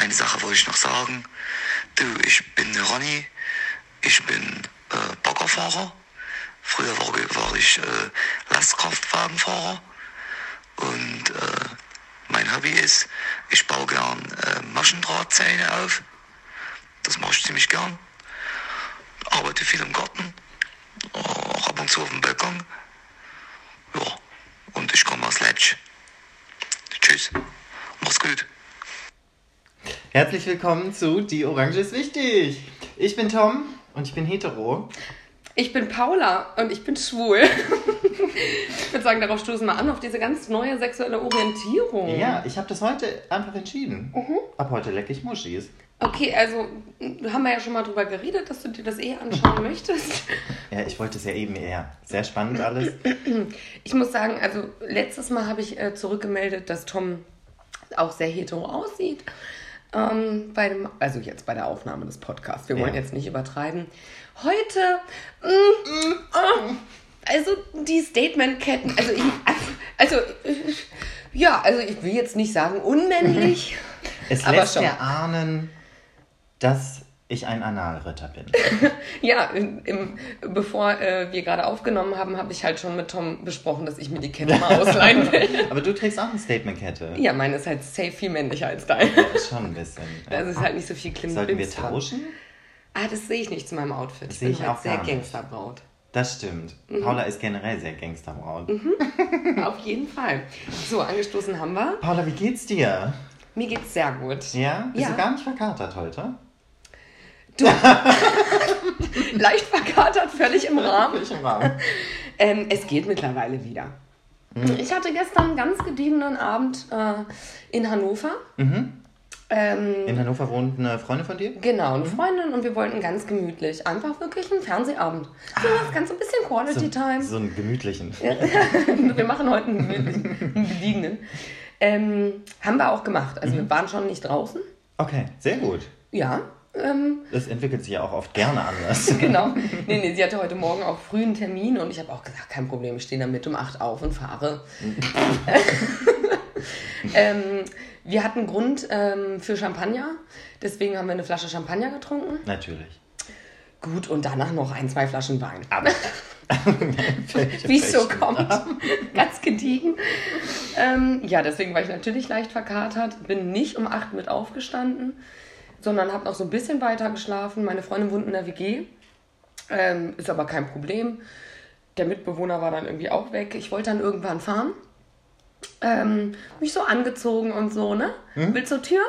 eine Sache wollte ich noch sagen. Du, ich bin Ronny. Ich bin äh, Baggerfahrer. Früher war, war ich äh, Lastkraftwagenfahrer. Und äh, mein Hobby ist, ich baue gern äh, Maschendrahtzähne auf. Das mache ich ziemlich gern. Arbeite viel im Garten. Auch ab und zu auf dem Balkon. Ja, und ich komme aus Leipzig. Tschüss. Mach's gut. Herzlich willkommen zu Die Orange ist wichtig. Ich bin Tom und ich bin hetero. Ich bin Paula und ich bin schwul. ich würde sagen, darauf stoßen wir an, auf diese ganz neue sexuelle Orientierung. Ja, ich habe das heute einfach entschieden. Ab heute leck ich Muschis. Okay, also haben wir ja schon mal drüber geredet, dass du dir das eh anschauen möchtest. Ja, ich wollte es ja eben eher. Sehr spannend alles. Ich muss sagen, also letztes Mal habe ich äh, zurückgemeldet, dass Tom auch sehr hetero aussieht. Ähm, bei dem, also jetzt bei der Aufnahme des Podcasts. Wir wollen Ja. jetzt nicht übertreiben. Heute, mm, oh, also die Statementketten, also ich, also ja, also ich will jetzt nicht sagen unmännlich, Es Aber lässt schon. mir ahnen, dass ich ein Analritter bin. Ja, im, im, bevor äh, wir gerade aufgenommen haben, habe ich halt schon mit Tom besprochen, dass ich mir die Kette mal ausleihen will. Aber du trägst auch eine Statementkette. ja, meine ist halt safe viel männlicher als deine. Ja, schon ein bisschen. Das ist halt nicht so viel Klim Sollten wir tauschen? Ah, das sehe ich nicht zu meinem Outfit. Das Ich sehe bin ich halt auch sehr. Gangsterbraut. Das stimmt. Mhm. Paula ist generell sehr Gangsterbraut. Auf jeden Fall. So, angestoßen haben wir. Paula, wie geht's dir? Mir geht's sehr gut. Ja? Bist Ja. du gar nicht verkatert heute? Leicht verkatert, völlig im Rahmen. Ich im Rahmen. Ähm, es geht mittlerweile wieder. Mhm. Ich hatte gestern einen ganz gediegenen Abend äh, in Hannover. Ähm, Mhm. In Hannover wohnt eine Freundin von dir? Genau, eine Freundin und wir wollten ganz gemütlich einfach wirklich einen Fernsehabend. So was ganz ein bisschen Quality Time. Ah. So einen gemütlichen. wir machen heute einen gemütlichen, einen gediegenen. Ähm, haben wir auch gemacht. Also Mhm. wir waren schon nicht draußen. Okay, sehr gut. Ja, ähm, Das entwickelt sich ja auch oft gerne anders. genau. Nee, nee, sie hatte heute Morgen auch früh einen Termin und ich habe auch gesagt, kein Problem, ich stehe dann mit um 8 auf und fahre. ähm, wir hatten Grund ähm, für Champagner, deswegen haben wir eine Flasche Champagner getrunken. Natürlich. Gut, und danach noch ein, zwei Flaschen Wein. Aber. Wie es so kommt. Ganz gediegen. Ähm, ja, deswegen war ich natürlich leicht verkatert. Bin nicht um 8 mit aufgestanden, sondern habe noch so ein bisschen weiter geschlafen. Meine Freundin wohnt in der WG. Ähm, ist aber kein Problem. Der Mitbewohner war dann irgendwie auch weg. Ich wollte dann irgendwann fahren. Ähm, mich so angezogen und so, ne? Willst du zur Tür?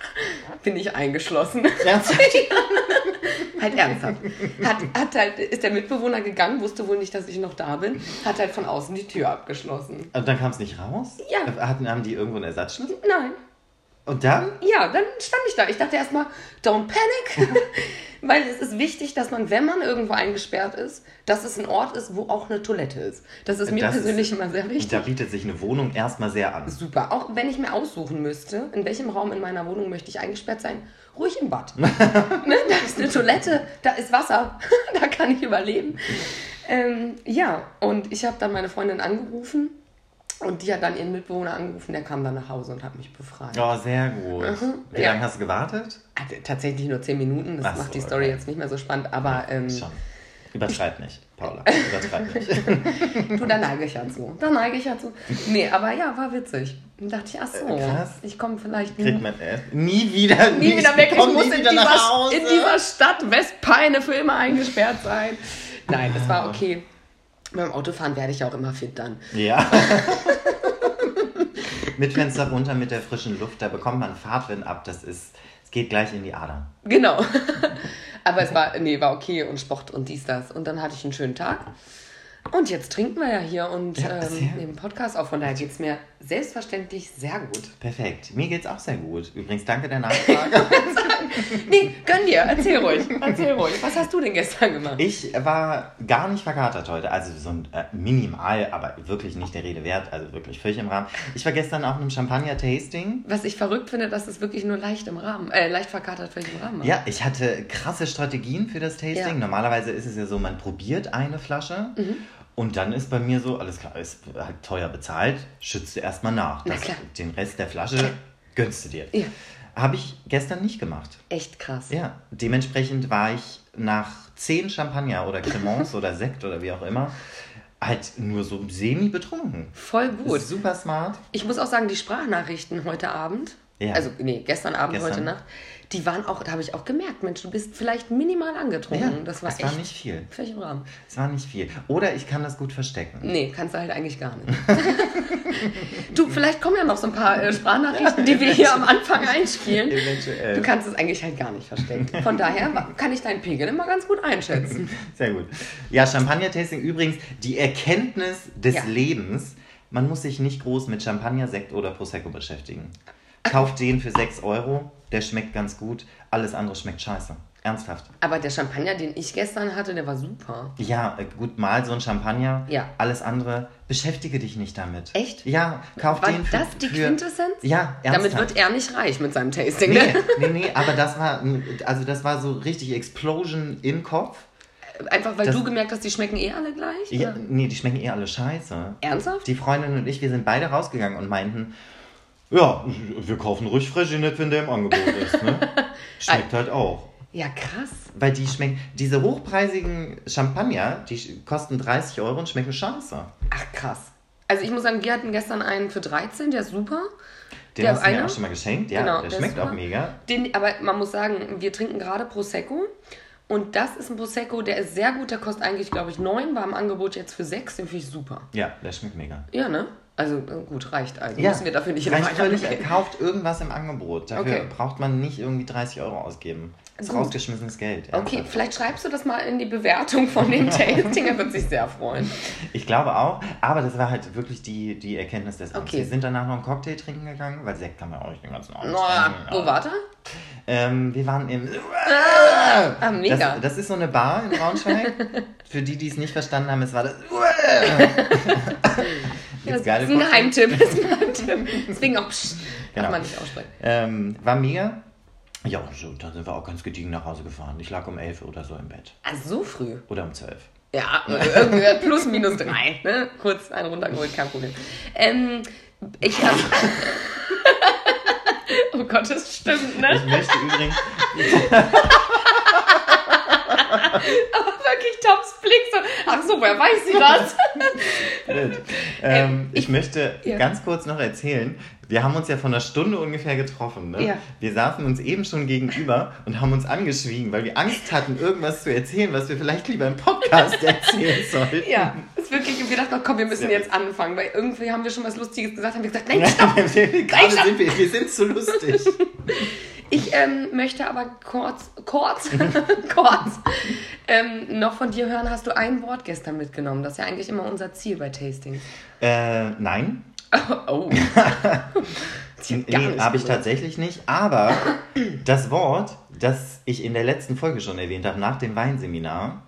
Bin ich eingeschlossen. Ernsthaft? Halt ernsthaft. Hat, hat halt, ist der Mitbewohner gegangen, wusste wohl nicht, dass ich noch da bin, hat halt von außen die Tür abgeschlossen. Und dann kam es nicht raus? Ja. Hatten, haben die irgendwo einen Ersatzschlüssel? Nein. Und dann? Ja, dann stand ich da. Ich dachte erstmal, don't panic. Weil es ist wichtig, dass man, wenn man irgendwo eingesperrt ist, dass es ein Ort ist, wo auch eine Toilette ist. Das ist mir Das ist- persönlich immer sehr wichtig. Da bietet sich eine Wohnung erstmal sehr an. Super. Auch wenn ich mir aussuchen müsste, in welchem Raum in meiner Wohnung möchte ich eingesperrt sein, ruhig im Bad. ne? Da ist eine Toilette, da ist Wasser, da kann ich überleben. Ähm, ja, und ich habe dann meine Freundin angerufen und die hat dann ihren Mitbewohner angerufen, der kam dann nach Hause und hat mich befragt. Oh, sehr gut. Wie Mhm. Ja. lange hast du gewartet? Tatsächlich nur zehn Minuten, das so, macht die Story okay. jetzt nicht mehr so spannend, aber ähm, Schon. Übertreib nicht, Paula. Übertreib nicht. du, da neige ich ja zu. Da neige ich ja zu. Nee, aber ja, war witzig. Dann dachte ich, ach so, Äh, krass. ich komme vielleicht Kriegt man äh, nie wieder. nie wieder weg. Ich komm muss nie in dieser, in dieser Stadt Westpeine für immer eingesperrt sein. Nein, das war okay. Beim Autofahren werde ich auch immer fit dann. Ja. mit Fenster runter, mit der frischen Luft, da bekommt man Fahrtwind ab. Das ist, es geht gleich in die Adern. Genau. Aber es war, nee, war okay und Sport und dies, das. Und dann hatte ich einen schönen Tag. Und jetzt trinken wir ja hier und Ja, ähm, nehmen Podcast auf. Von daher geht es mir selbstverständlich sehr gut. Perfekt. Mir geht's auch sehr gut. Übrigens, danke der Nachfrage. Nee, gönn dir, erzähl ruhig. Erzähl ruhig. Was hast du denn gestern gemacht? Ich war gar nicht verkatert heute, also so ein äh, minimal, aber wirklich nicht der Rede wert, also wirklich völlig im Rahmen. Ich war gestern auf einem Champagner-Tasting. Was ich verrückt finde, dass es wirklich nur leicht im Rahmen, äh, leicht verkatert völlig im Rahmen war. Ja, ich hatte krasse Strategien für das Tasting. Ja. Normalerweise ist es ja so, man probiert eine Flasche Mhm. Und dann ist bei mir so, alles klar, ist halt teuer bezahlt, schützt du erstmal nach. Na Das, klar. den Rest der Flasche gönnst du dir. Ja. Habe ich gestern nicht gemacht. Echt krass. Ja, dementsprechend war ich nach zehn Champagner oder Cremants oder Sekt oder wie auch immer halt nur so semi betrunken. Voll gut. Super smart. Ich muss auch sagen, die Sprachnachrichten heute Abend, Ja. also nee, gestern Abend, Gestern. heute Nacht, die waren auch, da habe ich auch gemerkt, Mensch, du bist vielleicht minimal angetrunken. das war es echt war nicht viel. völlig im Rahmen. Es war nicht viel. Oder ich kann das gut verstecken. Nee, kannst du halt eigentlich gar nicht. du, vielleicht kommen ja noch so ein paar äh, Sprachnachrichten, die wir hier am Anfang einspielen. Eventuell. Du kannst es eigentlich halt gar nicht verstecken. Von daher kann ich deinen Pegel immer ganz gut einschätzen. Sehr gut. Ja, Champagner-Tasting übrigens, die Erkenntnis des Ja. Lebens, man muss sich nicht groß mit Champagner, Sekt oder Prosecco beschäftigen. Kauft den für 6 Euro, der schmeckt ganz gut, alles andere schmeckt scheiße. Ernsthaft. Aber der Champagner, den ich gestern hatte, der war super. Ja, äh, gut, mal so ein Champagner, Ja. alles andere, beschäftige dich nicht damit. Echt? Ja, kauf War den für... das die für, Quintessenz? Ja, ernsthaft. Damit wird er nicht reich mit seinem Tasting. Nee, Ne? nee, nee, aber das war, also das war so richtig Explosion im Kopf. Einfach weil Das- du gemerkt hast, die schmecken eh alle gleich? Ja, oder? nee, die schmecken eh alle scheiße. Ernsthaft? Die Freundin und ich, wir sind beide rausgegangen und meinten, ja, wir kaufen ruhig Freshnet, wenn der im Angebot ist. Ne? Schmeckt halt auch. Ja, krass. Weil die schmecken, diese hochpreisigen Champagner, die kosten 30 Euro und schmecken scheiße. Ach, krass. Also ich muss sagen, wir hatten gestern einen für 13, der ist super. Den Der hast du mir auch schon mal geschenkt, ja, Genau, der der schmeckt auch mega. Den, aber man muss sagen, wir trinken gerade Prosecco. Und das ist ein Prosecco, der ist sehr gut. Der kostet eigentlich, glaube ich, 9, war im Angebot jetzt für 6. Den finde ich super. Ja, der schmeckt mega. Ja, ne? Also äh, gut, reicht. Also Ja, müssen wir dafür nicht reicht völlig, gehen. kauft irgendwas im Angebot. Dafür Okay. braucht man nicht irgendwie 30 Euro ausgeben. Das ist Gut. rausgeschmissenes Geld. Okay, ernsthaft. vielleicht schreibst du das mal in die Bewertung von dem Tasting. Er wird sich sehr freuen. Ich glaube auch, aber das war halt wirklich die, die Erkenntnis des Abends. Okay. Wir sind danach noch einen Cocktail trinken gegangen, weil Sekt kann man auch nicht den ganzen Abend Na, trinken. wo war der? Ähm, wir waren im... Ah, mega. Das, das ist so eine Bar in Braunschweig. Für die, die es nicht verstanden haben, es war das... Das Gibt's geile ist ein? Geheimtipp. Das ist ein Geheimtipp. Deswegen auch Psst, Genau. man nicht aussprechen. Ähm, war mega. Ja, so, dann sind wir auch ganz gediegen nach Hause gefahren. Ich lag um 11 oder so im Bett. Ah, so früh. Oder um 12. Ja, irgendwie plus minus drei. Ne? Kurz einen runtergeholt, kein Problem. Ähm, ich hab. oh Gott, das stimmt, Ich ne? möchte übrigens... Aber wirklich Tops Blick so. Ach so, woher weiß sie das? Ähm, Ähm, ich, ich- möchte ja. ganz kurz noch erzählen, wir haben uns ja vor einer Stunde ungefähr getroffen. Ne? Ja. Wir saßen uns eben schon gegenüber und haben uns angeschwiegen, weil wir Angst hatten, irgendwas zu erzählen, was wir vielleicht lieber im Podcast erzählen sollten. ja, ist wirklich. Und wir dachten, komm, wir müssen jetzt anfangen, weil irgendwie haben wir schon was Lustiges gesagt, haben wir gesagt, nein, stopp. Gerade stopp. sind wir, wir sind zu lustig. Ich ähm, möchte aber kurz, kurz, kurz ähm, noch von dir hören, hast du ein Wort gestern mitgenommen? Das ist ja eigentlich immer unser Ziel bei Tastings. Äh, nein, Oh. Gar nee, habe ich tatsächlich nicht. Aber das Wort, das ich in der letzten Folge schon erwähnt habe, nach dem Weinseminar,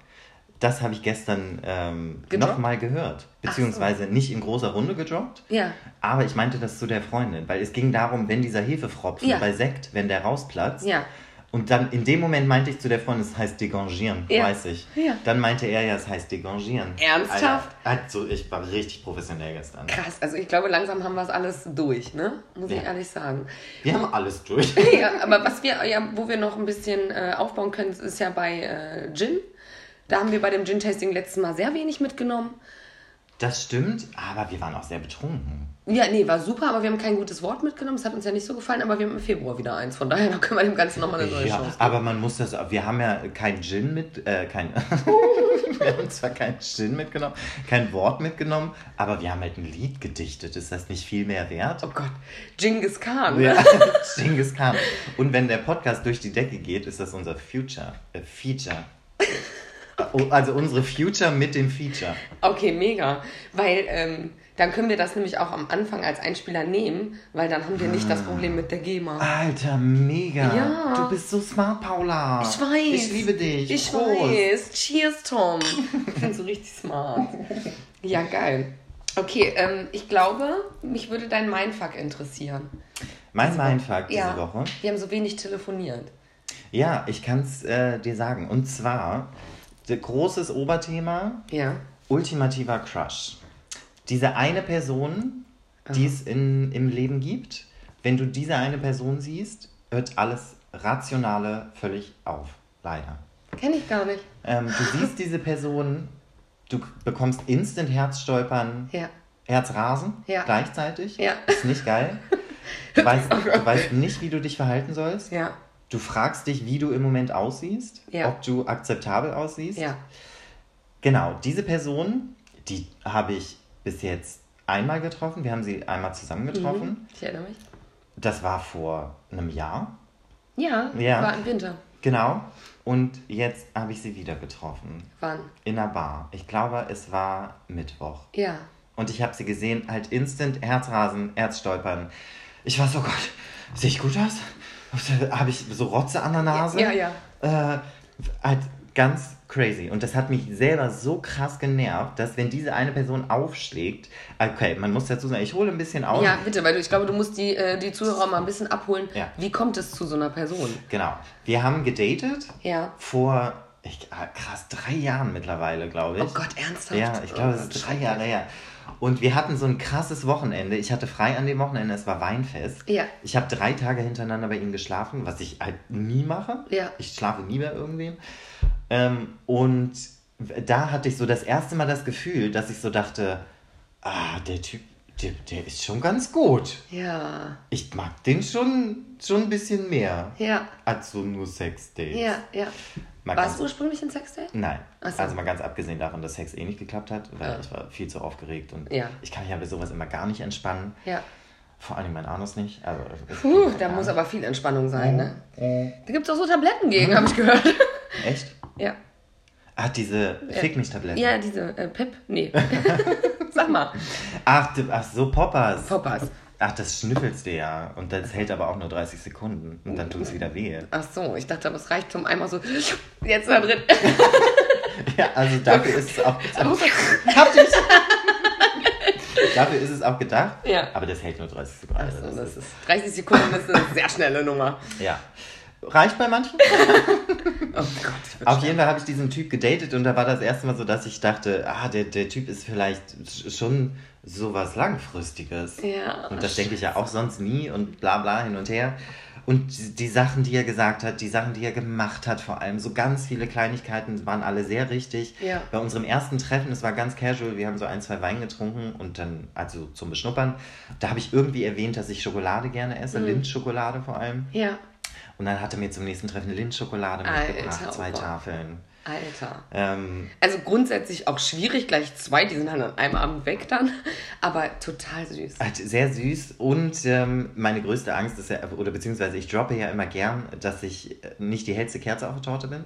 das habe ich gestern ähm, nochmal gehört. Beziehungsweise nicht in großer Runde gedroppt. Ja. Aber ich meinte das zu der Freundin, weil es ging darum, wenn dieser Hefefropfen Ja. bei Sekt, wenn der rausplatzt. Ja. Und dann in dem Moment meinte ich zu der Freundin, es heißt degangieren, Ja. weiß ich. Ja. Dann meinte er ja, es heißt degangieren. Ernsthaft? Alter, hat so, ich war richtig professionell gestern. Krass, also ich glaube, langsam haben wir es alles durch, ne? Muss ich Ja. ehrlich sagen. Wir haben alles durch. ja, aber was wir, ja, wo wir noch ein bisschen äh, aufbauen können, ist ja bei äh, Gin. Da haben wir bei dem Gin-Tasting letztes Mal sehr wenig mitgenommen. Das stimmt, aber wir waren auch sehr betrunken. Ja, nee, war super, aber wir haben kein gutes Wort mitgenommen. Es hat uns ja nicht so gefallen, aber wir haben im Februar wieder eins. Von daher da können wir dem Ganzen nochmal eine neue Ja, Chance geben. aber man muss das, wir haben ja kein Gin mit, äh, kein, wir haben zwar kein Gin mitgenommen, kein Wort mitgenommen, aber wir haben halt ein Lied gedichtet. Ist das nicht viel mehr wert? Oh Gott, Genghis Khan. Ja, Genghis Khan. Und wenn der Podcast durch die Decke geht, ist das unser Future, äh, Feature. Also unsere Future mit dem Feature. Okay, mega. Weil ähm, dann können wir das nämlich auch am Anfang als Einspieler nehmen, weil dann haben wir nicht das Problem mit der GEMA. Alter, mega. Ja. Du bist so smart, Paula. Ich weiß. Ich liebe dich. Ich Prost. weiß. Cheers, Tom. Ich bin so richtig smart. Ja, geil. Okay, ähm, ich glaube, mich würde dein Mindfuck interessieren. Mein Mindfuck diese ja, Woche. wir haben so wenig telefoniert. Ja, ich kann es äh, dir sagen. Und zwar, großes Oberthema, Ja. ultimativer Crush. Diese eine Person, die es in, im Leben gibt, wenn du diese eine Person siehst, hört alles Rationale völlig auf. Leider. Kenne ich gar nicht. Ähm, du siehst diese Person, du bekommst instant Herzstolpern, Ja. Herzrasen Ja. gleichzeitig. Ja. Ist nicht geil. Du weißt, du weißt nicht, wie du dich verhalten sollst. Ja. Du fragst dich, wie du im Moment aussiehst, Ja. ob du akzeptabel aussiehst. Ja. Genau, diese Person, die habe ich bis jetzt einmal getroffen. Wir haben sie einmal zusammen getroffen. Ich erinnere mich. Das war vor einem Jahr. Ja, Ja. war im Winter. Genau. Und jetzt habe ich sie wieder getroffen. Wann? In einer Bar. Ich glaube, es war Mittwoch. Ja. Und ich habe sie gesehen, halt instant Herzrasen, Herzstolpern. Ich war so, Gott, sehe ich gut aus? Habe ich so Rotze an der Nase? Ja, ja. Äh, halt ganz crazy. Und das hat mich selber so krass genervt, dass wenn diese eine Person aufschlägt, okay, man muss dazu sagen, ich hole ein bisschen aus. Ja, bitte, weil du, ich glaube, du musst die, äh, die Zuhörer mal ein bisschen abholen. Ja. Wie kommt es zu so einer Person? Genau. Wir haben gedatet Ja. vor, ich, ah, krass, drei Jahren mittlerweile, glaube ich. Oh Gott, ernsthaft? Ja, ich glaube, oh es Gott, ist drei Jahre her. Und wir hatten so ein krasses Wochenende. Ich hatte frei an dem Wochenende, es war Weinfest. Ja. Ich habe drei Tage hintereinander bei ihm geschlafen, was ich halt nie mache. Ja. Ich schlafe nie bei irgendwem. Ähm, und da hatte ich so das erste Mal das Gefühl, dass ich so dachte, ah, der Typ, der, der ist schon ganz gut. Ja. Ich mag den schon, schon ein bisschen mehr Ja. als so nur Sex-Dates. Ja, ja. Mal War es ursprünglich ein Sexdate? Nein. So. Also mal ganz abgesehen davon, dass Sex eh nicht geklappt hat, weil Ja. ich war viel zu aufgeregt und Ja. ich kann mich ja bei sowas immer gar nicht entspannen. Ja. Vor allem mein Anus nicht. Also, Puh, da muss aber viel Entspannung sein, ne? Da gibt es auch so Tabletten gegen, habe ich gehört. Echt? ja. Ach, diese Fick mich Tabletten. Ja, diese äh, Pip. Nee. Sag mal. Ach, du- ach so, Poppers. Poppers. Ach, das schnüffelst du ja. Und das hält aber auch nur 30 Sekunden. Und dann tut es wieder weh. Ach so, ich dachte, aber es reicht zum einmal so. Jetzt da drin. Ja, also dafür ist es auch gedacht. Hab dich. Dafür ist es auch gedacht. Ja. Aber das hält nur 30 Sekunden. Also das das ist 30 Sekunden ist eine sehr schnelle Nummer. Ja. Reicht bei manchen? Oh Gott, Auf jeden Fall habe ich diesen Typ gedatet und da war das erste Mal so, dass ich dachte, ah, der, der Typ ist vielleicht sch- schon sowas Langfristiges. Ja. Und das denke ich ja auch sonst nie und bla bla hin und her. Und die- Sachen, die er gesagt hat, die Sachen, die er gemacht hat, vor allem so ganz viele Kleinigkeiten waren alle sehr richtig. Ja. Bei unserem ersten Treffen, es war ganz casual, wir haben so ein, zwei Wein getrunken und dann, also zum Beschnuppern, da habe ich irgendwie erwähnt, dass ich Schokolade gerne Mhm. esse, Lindschokolade vor allem. Ja. Und dann hat er mir zum nächsten Treffen Lindschokolade Alter, mitgebracht, oh zwei Gott. Tafeln. Alter. Ähm, Also grundsätzlich auch schwierig, gleich zwei, die sind halt an einem Abend weg dann. Aber total süß. halt sehr süß und ähm, meine größte Angst ist ja, oder beziehungsweise ich droppe ja immer gern, dass ich äh, nicht die hellste Kerze auf der Torte bin.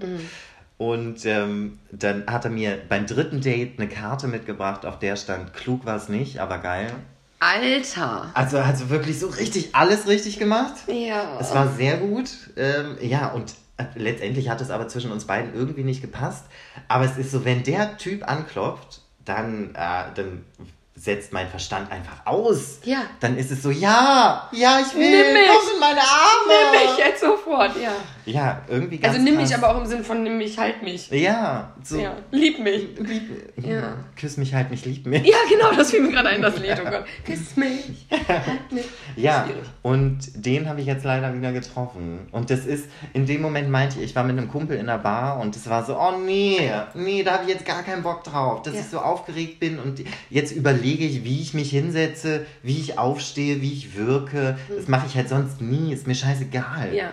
Und ähm, dann hat er mir beim dritten Date eine Karte mitgebracht, auf der stand, klug war es nicht, aber geil. Alter. Also, also wirklich so richtig alles richtig gemacht. Ja. Es war sehr gut. Ähm, ja, und äh, letztendlich hat es aber zwischen uns beiden irgendwie nicht gepasst. Aber es ist so, wenn der Typ anklopft, dann, äh, dann setzt mein Verstand einfach aus. Ja. Dann ist es so, ja, ja, ich will, Nimm mich. komm in meine Arme. Nimm mich jetzt sofort, ja. Ja, irgendwie ganz Also nimm mich krass. aber auch im Sinn von nimm mich, halt mich. Ja, so. Ja. Lieb mich. Lieb, Ja. Küss mich halt mich, lieb mich. Ja, genau, das fiel mir gerade ein, das Lied. Oh Gott. Küss mich. Halt mich. Ja, und den habe ich jetzt leider wieder getroffen. Und das ist, in dem Moment meinte ich, ich war mit einem Kumpel in der Bar und es war so, oh nee, nee, da habe ich jetzt gar keinen Bock drauf, dass Ja. ich so aufgeregt bin und jetzt überlege ich, wie ich mich hinsetze, wie ich aufstehe, wie ich wirke. Das mache ich halt sonst nie, ist mir scheißegal. Ja.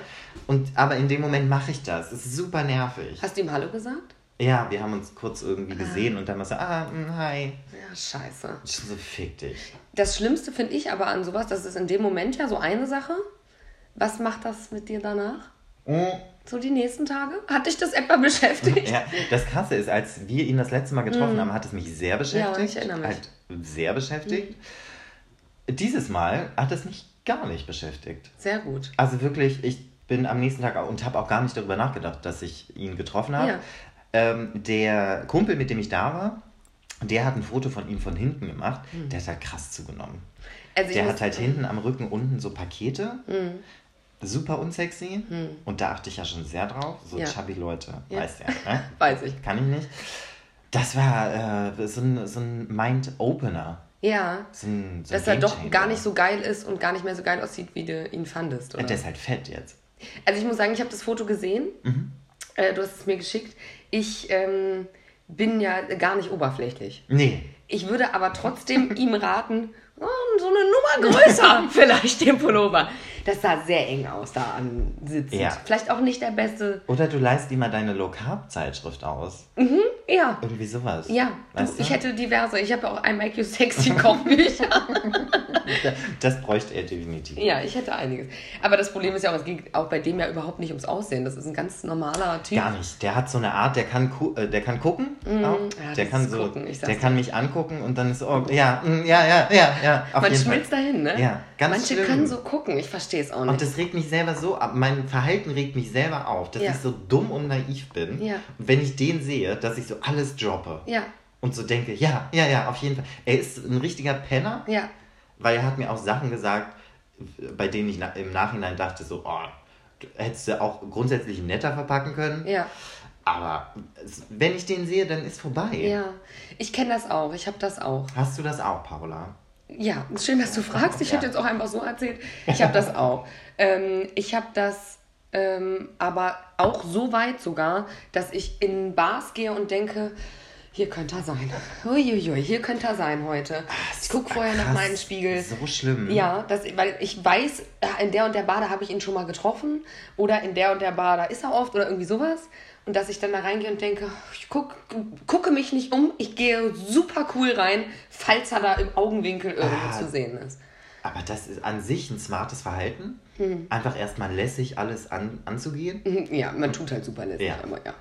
Und, aber in dem Moment mache ich das. Es ist super nervig. Hast du ihm Hallo gesagt? Ja, wir haben uns kurz irgendwie gesehen und dann war so, ah, mm, hi. Ja, scheiße. So, fick dich. Das Schlimmste finde ich aber an sowas, das ist in dem Moment ja so eine Sache. Was macht das mit dir danach? So die nächsten Tage? Hat dich das etwa beschäftigt? Ja, das Krasse ist, als wir ihn das letzte Mal getroffen haben, hat es mich sehr beschäftigt. Mhm. ich erinnere mich. Halt sehr beschäftigt. Dieses Mal hat es mich gar nicht beschäftigt. Sehr gut. Also wirklich, ich bin am nächsten Tag auch- und habe auch gar nicht darüber nachgedacht, dass ich ihn getroffen habe. Ja. Ähm, der Kumpel, mit dem ich da war, der hat ein Foto von ihm von hinten gemacht. Mhm. Der hat halt krass zugenommen. Also Der hat halt hinten am Rücken unten so Pakete. Mhm. Super unsexy. Und da achte ich ja schon sehr drauf. So Ja. chubby Leute, Ja. weißt ja. Ne? Weiß ich. Kann ich nicht. Das war äh, so ein, so ein Mind-Opener. Ja. So ein, so ein Dass er doch gar nicht so geil ist und gar nicht mehr so geil aussieht, wie du ihn fandest, oder? der ist halt fett jetzt. Also ich muss sagen, ich habe das Foto gesehen. Mhm. Äh, du hast es mir geschickt. Ich ähm, bin ja gar nicht oberflächlich. Nee. Ich würde aber trotzdem ihm raten, oh, so eine Nummer größer vielleicht den Pullover. Das sah sehr eng aus da an Sitzen. Ja. Vielleicht auch nicht der beste. Oder du leist ihm mal deine Low-Carb-Zeitschrift aus. Ja. Irgendwie sowas. Ja, Weißt du? ich hätte diverse. Ich habe ja auch ein Make You Sexy Kochbücher. Das bräuchte er definitiv. ja, ich hätte einiges. Aber das Problem ist ja auch, es geht auch bei dem ja überhaupt nicht ums Aussehen. Das ist ein ganz normaler Typ. Gar nicht. Der hat so eine Art, der kann, äh, der kann gucken. auch. Mhm. Ja, der kann so, gucken, ich sag's der kann mich angucken und dann ist so, oh, ja, mm, ja, ja, ja, ja. Auf Man schmilzt dahin, ne? Ja, ganz Manche schlimm. können so gucken, ich verstehe es auch nicht. Und das regt mich selber so ab. Mein Verhalten regt mich selber auf, dass Ja. ich so dumm und naiv bin. Ja. Und wenn ich den sehe, dass ich so alles droppe. ja, Und so denke, ja, ja, ja, auf jeden Fall. Er ist ein richtiger Penner, ja, weil er hat mir auch Sachen gesagt, bei denen ich na im Nachhinein dachte, so, oh, hättest du auch grundsätzlich netter verpacken können. ja, Aber wenn ich den sehe, dann ist vorbei. ja. Ich kenne das auch, ich habe das auch. Hast du das auch, Paula? Ja, schön, dass du fragst. Ich Ja. hätte jetzt auch einfach so erzählt. Ich habe das auch. ähm, ich habe das ähm, aber auch so weit sogar, dass ich in Bars gehe und denke, hier könnte er sein. Uiuiui, hier könnte er sein heute. Ich gucke vorher nach Krass, meinen Spiegel. So schlimm. Ja, das, weil ich weiß, in der und der Bar, da habe ich ihn schon mal getroffen. Oder in der und der Bar, da ist er oft oder irgendwie sowas. Und dass ich dann da reingehe und denke, ich guck, gucke mich nicht um, ich gehe super cool rein, falls er da im Augenwinkel irgendwo Ah. zu sehen ist. Aber das ist an sich ein smartes Verhalten. Hm. Einfach erstmal lässig alles an, anzugehen. Mhm, Ja, man tut halt super lässig Ja. immer, ja.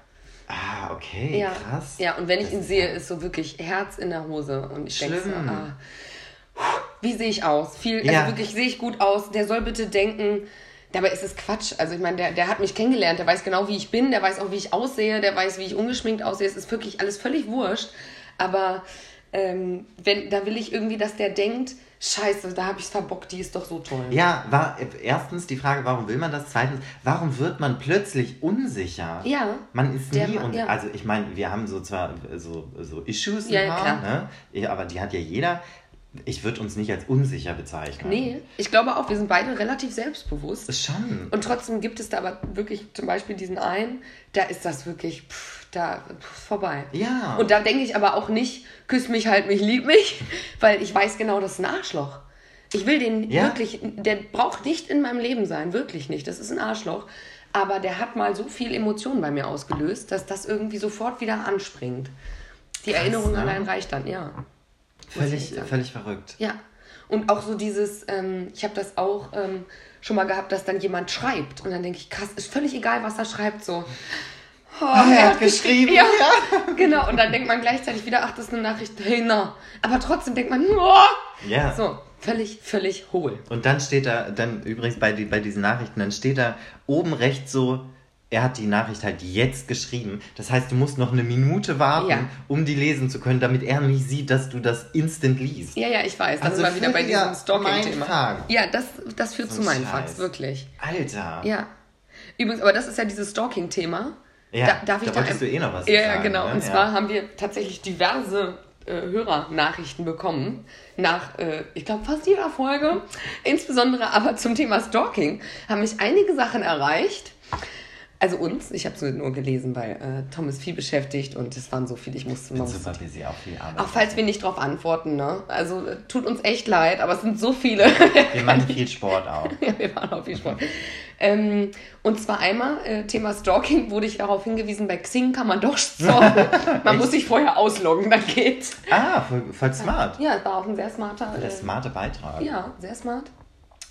Ah, okay, Ja, krass. ja, und wenn ich ihn sehe, ist so wirklich Herz in der Hose. Und ich denke so, ah, wie sehe ich aus? Viel, Ja. also wirklich sehe ich gut aus. Der soll bitte denken, dabei ist es Quatsch. Also ich meine, der, der hat mich kennengelernt, der weiß genau, wie ich bin, der weiß auch, wie ich aussehe, der weiß, wie ich ungeschminkt aussehe. Es ist wirklich alles völlig wurscht. Aber ähm, wenn, da will ich irgendwie, dass der denkt, scheiße, da habe ich es verbockt, die ist doch so toll. Ja, war erstens die Frage, warum will man das? Zweitens, warum wird man plötzlich unsicher? Ja. Man ist Der nie und ja. also ich meine, wir haben so zwar so, so Issues Ja, ja, paar, klar. ne? Ja, aber die hat ja jeder. Ich würde uns nicht als unsicher bezeichnen. Nee, ich glaube auch, wir sind beide relativ selbstbewusst. Schon. Und trotzdem gibt es da aber wirklich zum Beispiel diesen einen, da ist das wirklich pff, da pff, vorbei. Ja. Und da denke ich aber auch nicht, küss mich, halt mich, lieb mich, weil ich weiß genau, das ist ein Arschloch. Ich will den Ja. wirklich, der braucht nicht in meinem Leben sein, wirklich nicht. Das ist ein Arschloch. Aber der hat mal so viel Emotionen bei mir ausgelöst, dass das irgendwie sofort wieder anspringt. Die Erinnerung ne? allein reicht dann, ja. Völlig, völlig verrückt. Ja. Und auch so dieses, ähm, ich habe das auch ähm, schon mal gehabt, dass dann jemand schreibt. Und dann denke ich, krass, ist völlig egal, was er schreibt. So, oh, er hat geschrieben, Ja, genau. Und dann denkt man gleichzeitig wieder, ach, das ist eine Nachricht, hey, na. Aber trotzdem denkt man, oh. Ja. So, völlig, völlig hohl. Und dann steht da, dann übrigens bei, die, bei diesen Nachrichten, dann steht da oben rechts so, er hat die Nachricht halt jetzt geschrieben. Das heißt, du musst noch eine Minute warten, Ja. um die lesen zu können, damit er nicht sieht, dass du das instant liest. Ja, ja, ich weiß. Das Also ist mal wieder bei diesem Stalking-Thema. Ja, das, das führt So zu ein Mindfucks, Scheiß. wirklich. Alter. Ja. Übrigens, aber das ist ja dieses Stalking-Thema. Ja, da, darf ich da da wolltest ein- du eh noch was Ja, ja, sagen, genau. ne? Und Ja. zwar haben wir tatsächlich diverse äh, Hörernachrichten bekommen. Nach, äh, ich glaube, fast jeder Folge. Insbesondere aber zum Thema Stalking haben mich einige Sachen erreicht. Also uns, ich habe es nur gelesen, weil äh, Tom ist viel beschäftigt und es waren so viele, ich musste man super busy, auch viel Arbeit. Auch falls wir nicht darauf antworten, ne? Also äh, tut uns echt leid, aber es sind so viele. wir machen viel Sport auch. Ja, wir waren auf viel Sport. Ähm, und zwar einmal, äh, Thema Stalking, wurde ich darauf hingewiesen, bei Xing kann man doch stalken. Man muss sich vorher ausloggen, dann geht's. Ah, voll, voll smart. Ja, es war auch ein sehr smarter, Der äh, smarte Beitrag. ja, sehr smart,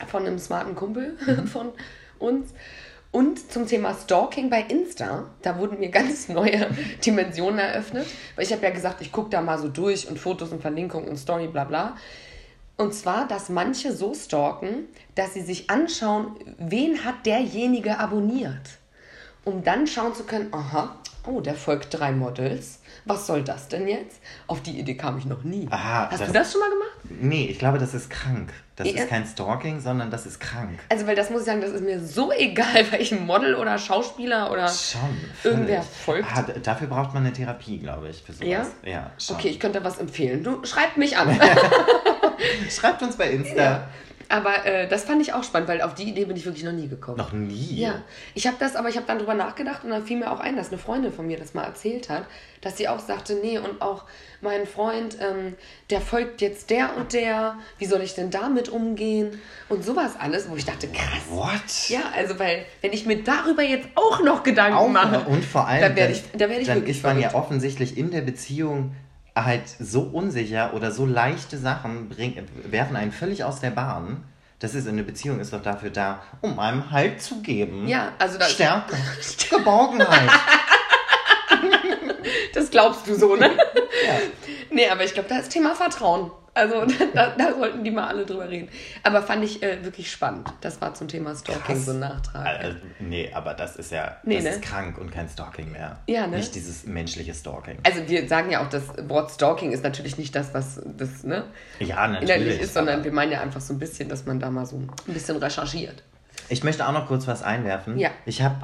von einem smarten Kumpel von uns. Und zum Thema Stalking bei Insta, da wurden mir ganz neue Dimensionen eröffnet. Weil ich habe ja gesagt, ich gucke da mal so durch und Fotos und Verlinkungen und Story, bla bla. Und zwar, dass manche so stalken, dass sie sich anschauen, wen hat derjenige abonniert. Um dann schauen zu können, aha, oh, der folgt drei Models. Was soll das denn jetzt? Auf die Idee kam ich noch nie. Aha, Hast das- du das schon mal gemacht? Nee, ich glaube, das ist krank. Das Ja. ist kein Stalking, sondern das ist krank. Also, weil das muss ich sagen, das ist mir so egal, welchem Model oder Schauspieler oder. Schon. Irgendwer folgt. Ah, dafür braucht man eine Therapie, glaube ich, für sowas. Ja? Ja, schon. Okay, ich könnte was empfehlen. Du schreib mich an. Schreibt uns bei Insta. Ja. Aber äh, das fand ich auch spannend, weil auf die Idee bin ich wirklich noch nie gekommen. Noch nie? Ja. Ich habe das, aber ich habe dann drüber nachgedacht und dann fiel mir auch ein, dass eine Freundin von mir das mal erzählt hat, dass sie auch sagte, nee, und auch mein Freund, ähm, der folgt jetzt der und der, wie soll ich denn damit umgehen? Und sowas alles, wo ich dachte, krass. What? Ja, also weil, wenn ich mir darüber jetzt auch noch Gedanken Auch mache. Und vor allem, dann werde dann- ich, da werd ich dann ist man ja verrückt. offensichtlich in der Beziehung halt so unsicher oder so leichte Sachen bring, werfen einen völlig aus der Bahn. Das ist eine Beziehung ist doch dafür da, um einem Halt zu geben. Ja, also das- Stärke, Geborgenheit. Das glaubst du so, ne? ja. Nee, aber ich glaube, da ist Thema Vertrauen. Also da, da sollten die mal alle drüber reden. Aber fand ich äh, wirklich spannend. Das war zum Thema Stalking Krass. so ein Nachtrag. Also, nee, aber das ist ja Nee, das ne? ist krank und kein Stalking mehr. Ja, ne? Nicht dieses menschliche Stalking. Also wir sagen ja auch, das Wort Stalking ist natürlich nicht das, was das ne, Ja, inhaltlich natürlich. ist, sondern wir meinen ja einfach so ein bisschen, dass man da mal so ein bisschen recherchiert. ich möchte auch noch kurz was einwerfen. Ja. Ich habe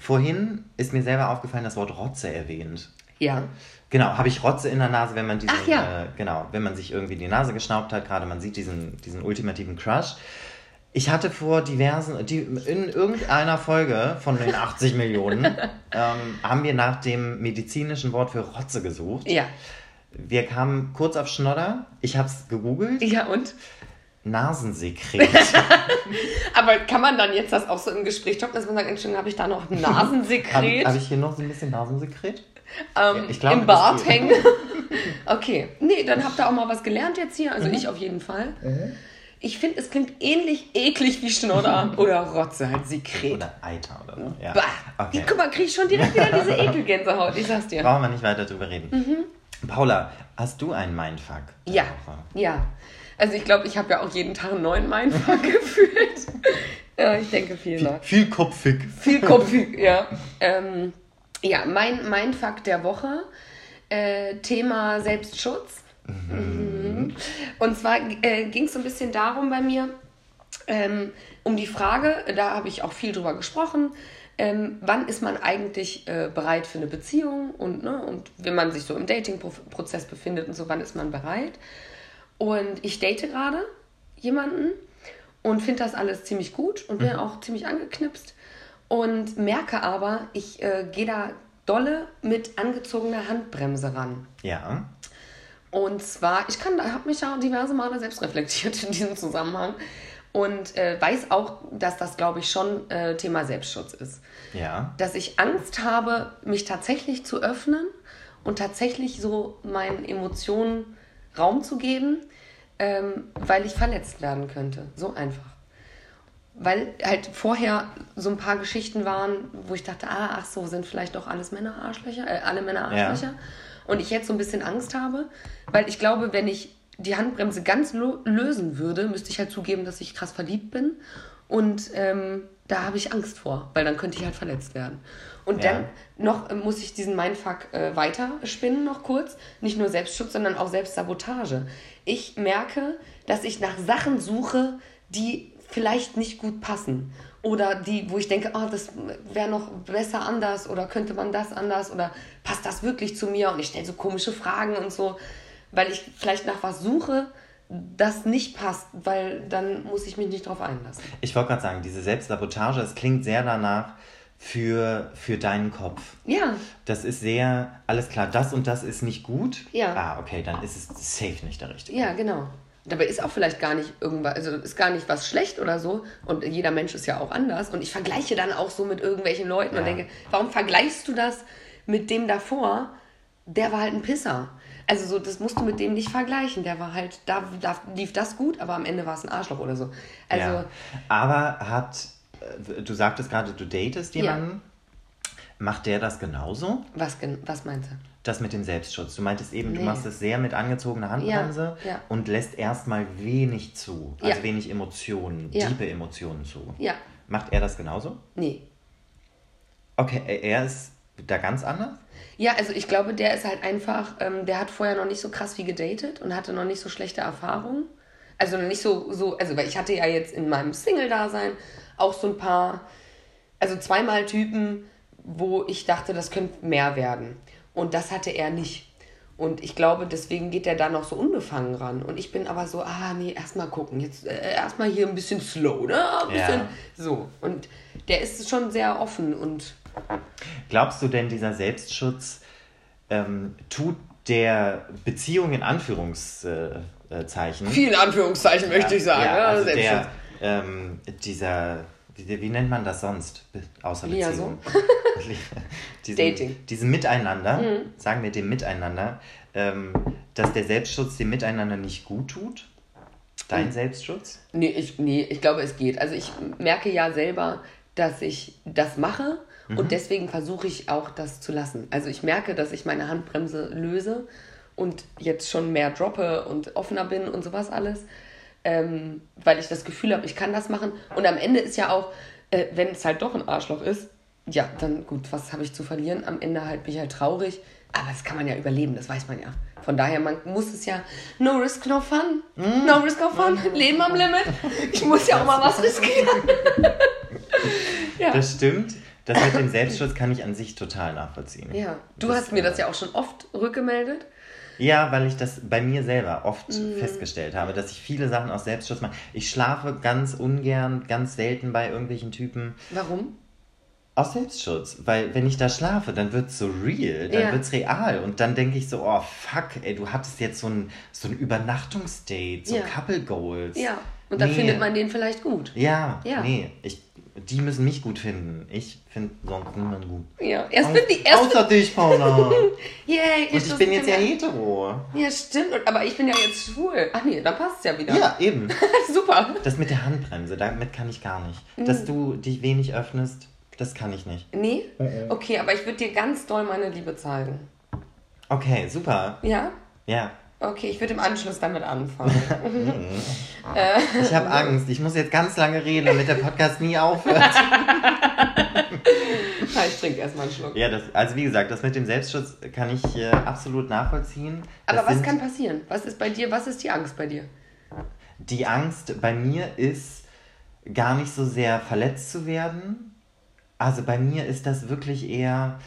vorhin ist mir selber aufgefallen das Wort Rotze erwähnt. Ja. Genau, habe ich Rotze in der Nase, wenn man diesen, Ach ja. äh, genau, wenn man sich irgendwie die Nase geschnaubt hat, gerade man sieht diesen, diesen ultimativen Crush. Ich hatte vor diversen, die, in irgendeiner Folge von den 80 Millionen ähm, haben wir nach dem medizinischen Wort für Rotze gesucht. Ja. Wir kamen kurz auf Schnodder. Ich habe es gegoogelt. Ja, und? Nasensekret. Aber kann man dann jetzt das auch so im Gespräch toppen, dass man sagt, Entschuldigung, habe ich da noch ein Habe Nasensekret hab ich hier noch so ein bisschen Nasensekret? Ähm, ich glaube, im Bart hängen? okay. Nee, dann habt ihr auch mal was gelernt jetzt hier. Also ich auf jeden Fall. Ich finde, es klingt ähnlich eklig wie Schnodder oder Rotze, halt Sekret. Oder Eiter oder so. Ja. Bah. Okay. Guck mal, krieg ich schon direkt wieder diese Ekelgänsehaut, ich sag's dir. Brauchen wir nicht weiter drüber reden. Paula, hast du einen Mindfuck? Mhm. Ja, Woche? ja. Also ich glaube, ich habe ja auch jeden Tag einen neuen Mindfuck gefühlt. ja, ich denke viel nach. Viel kopfig. Viel kopfig, ja. Ähm, ja, mein Mindfuck der Woche, äh, Thema Selbstschutz. Mhm. Und zwar äh, ging es so ein bisschen darum bei mir, ähm, um die Frage, da habe ich auch viel drüber gesprochen, ähm, wann ist man eigentlich äh, bereit für eine Beziehung und, ne, und wenn man sich so im Dating-Prozess befindet und so, wann ist man bereit? Und ich date gerade jemanden und finde das alles ziemlich gut und bin auch ziemlich angeknipst und merke aber, ich äh, gehe da dolle mit angezogener Handbremse ran. Ja. Und zwar, ich kann, habe mich ja diverse Male selbst reflektiert in diesem Zusammenhang und äh, weiß auch, dass das, glaube ich, schon äh, Thema Selbstschutz ist. Ja. Dass ich Angst habe, mich tatsächlich zu öffnen und tatsächlich so meinen Emotionen Raum zu geben, ähm, weil ich verletzt werden könnte. So einfach. Weil halt vorher so ein paar Geschichten waren, wo ich dachte, ah, ach so, sind vielleicht doch alles Männer Arschlöcher, äh, alle Männer Ja. Arschlöcher. Und ich jetzt so ein bisschen Angst habe, weil ich glaube, wenn ich die Handbremse ganz lösen würde, müsste ich halt zugeben, dass ich krass verliebt bin. Und ähm, da habe ich Angst vor, weil dann könnte ich halt verletzt werden. Und Ja. dann noch äh, muss ich diesen Mindfuck äh, weiter spinnen, noch kurz. Nicht nur Selbstschutz, sondern auch Selbstsabotage. Ich merke, dass ich nach Sachen suche, die vielleicht nicht gut passen. Oder die, wo ich denke, oh, das wäre noch besser anders oder könnte man das anders oder passt das wirklich zu mir? Und ich stelle so komische Fragen und so, weil ich vielleicht nach was suche, das nicht passt, weil dann muss ich mich nicht drauf einlassen. Ich wollte gerade sagen, diese Selbstsabotage, es klingt sehr danach für, für deinen Kopf. Ja, Das ist sehr, alles klar, das und das ist nicht gut. Ja. Ah, okay, dann ist es safe nicht der richtige. Ja, genau. Dabei ist auch vielleicht gar nicht irgendwas, also ist gar nicht was schlecht oder so. Und jeder Mensch ist ja auch anders. Und ich vergleiche dann auch so mit irgendwelchen Leuten und Ja. denke, warum vergleichst du das mit dem davor? Der war halt ein Pisser. Also so, das musst du mit dem nicht vergleichen. Der war halt, da, da lief das gut, aber am Ende war es ein Arschloch oder so. Also, ja. Aber hat, äh, du sagtest gerade, du datest jemanden. Macht der das genauso? was, was meinst du? Das mit dem Selbstschutz. Du meintest eben, du Nee. machst es sehr mit angezogener Handbremse Ja, ja. und lässt erstmal wenig zu. Also Ja. wenig Emotionen, Ja. tiefe Emotionen zu. Ja, Macht er das genauso? nee. Okay, er- ist da ganz anders? Ja, also ich glaube, der ist halt einfach, ähm, der hat vorher noch nicht so krass wie gedatet und hatte noch nicht so schlechte Erfahrungen. Also nicht so, so, also weil ich hatte ja jetzt in meinem Single-Dasein auch so ein paar, also zweimal Typen, wo ich dachte, das könnte mehr werden. Und das hatte er nicht. Und ich glaube, deswegen geht er da noch so unbefangen ran. Und ich bin aber so, ah nee, erstmal gucken. Jetzt äh, erstmal hier ein bisschen slow, ne? Ein bisschen Ja. so. Und der ist schon sehr offen und Glaubst du denn, dieser Selbstschutz ähm, tut der Beziehung in Anführungszeichen? Äh, Zeichen, viel Anführungszeichen möchte ich sagen. Ja, ne? also der, ähm, dieser, wie, wie nennt man das sonst? Außer Liaison. Beziehung. diesen, Dating. Mhm. Diesem Miteinander, sagen wir dem Miteinander, ähm, dass der Selbstschutz dem Miteinander nicht gut tut? Dein Selbstschutz? Nee ich, nee, ich glaube, es geht. Also ich merke ja selber, dass ich das mache und deswegen versuche ich auch das zu lassen. Also ich merke, dass ich meine Handbremse löse und jetzt schon mehr droppe und offener bin und sowas alles, ähm, weil ich das Gefühl habe, ich kann das machen. Und am Ende ist ja auch, äh, wenn es halt doch ein Arschloch ist, ja, dann gut, was habe ich zu verlieren? Am Ende halt bin ich halt traurig. Aber das kann man ja überleben, das weiß man ja. Von daher, man muss es ja, no risk, no fun. No risk, no fun. Leben am Limit. Ich muss ja auch mal was riskieren. ja. Das stimmt. Das mit dem Selbstschutz kann ich an sich total nachvollziehen. ja, du Das, hast mir äh, das ja auch schon oft rückgemeldet. Ja, weil ich das bei mir selber oft Mhm. festgestellt habe, dass ich viele Sachen aus Selbstschutz mache. Ich schlafe ganz ungern, ganz selten bei irgendwelchen Typen Warum? aus Selbstschutz. Weil wenn ich da schlafe, dann wird es so real, dann Ja. wird es real. Und dann denke ich so, oh fuck, ey, du hattest jetzt so ein, so ein Übernachtungsdate, so Ja. Couple Goals. Ja. Und dann Nee. findet man den vielleicht gut. Ja, Ja. nee, ich, die müssen mich gut finden. Ich finde sonst niemanden gut. Ja. Erst finden die erst Außer dich, Paula. Und Yay, ich bin jetzt ja hetero. Ja, stimmt. Und- Aber ich bin ja jetzt schwul. Ach nee, dann passt es ja wieder. Ja, eben. Super. Das mit der Handbremse, damit kann ich gar nicht. Dass du dich wenig öffnest, das kann ich nicht. Nee? Okay, aber ich würde dir ganz doll meine Liebe zeigen. Okay, super. Ja? Ja. Okay, ich würde im Anschluss damit anfangen. Ich habe Angst. Ich muss jetzt ganz lange reden, damit der Podcast nie aufhört. Ich trinke erstmal einen Schluck. Ja, das, also wie gesagt, das mit dem Selbstschutz kann ich äh, absolut nachvollziehen. Aber Das was sind- kann passieren? Was ist bei dir? Was ist die Angst bei dir? Die Angst bei mir ist gar nicht so sehr verletzt zu werden. Also bei mir ist das wirklich eher,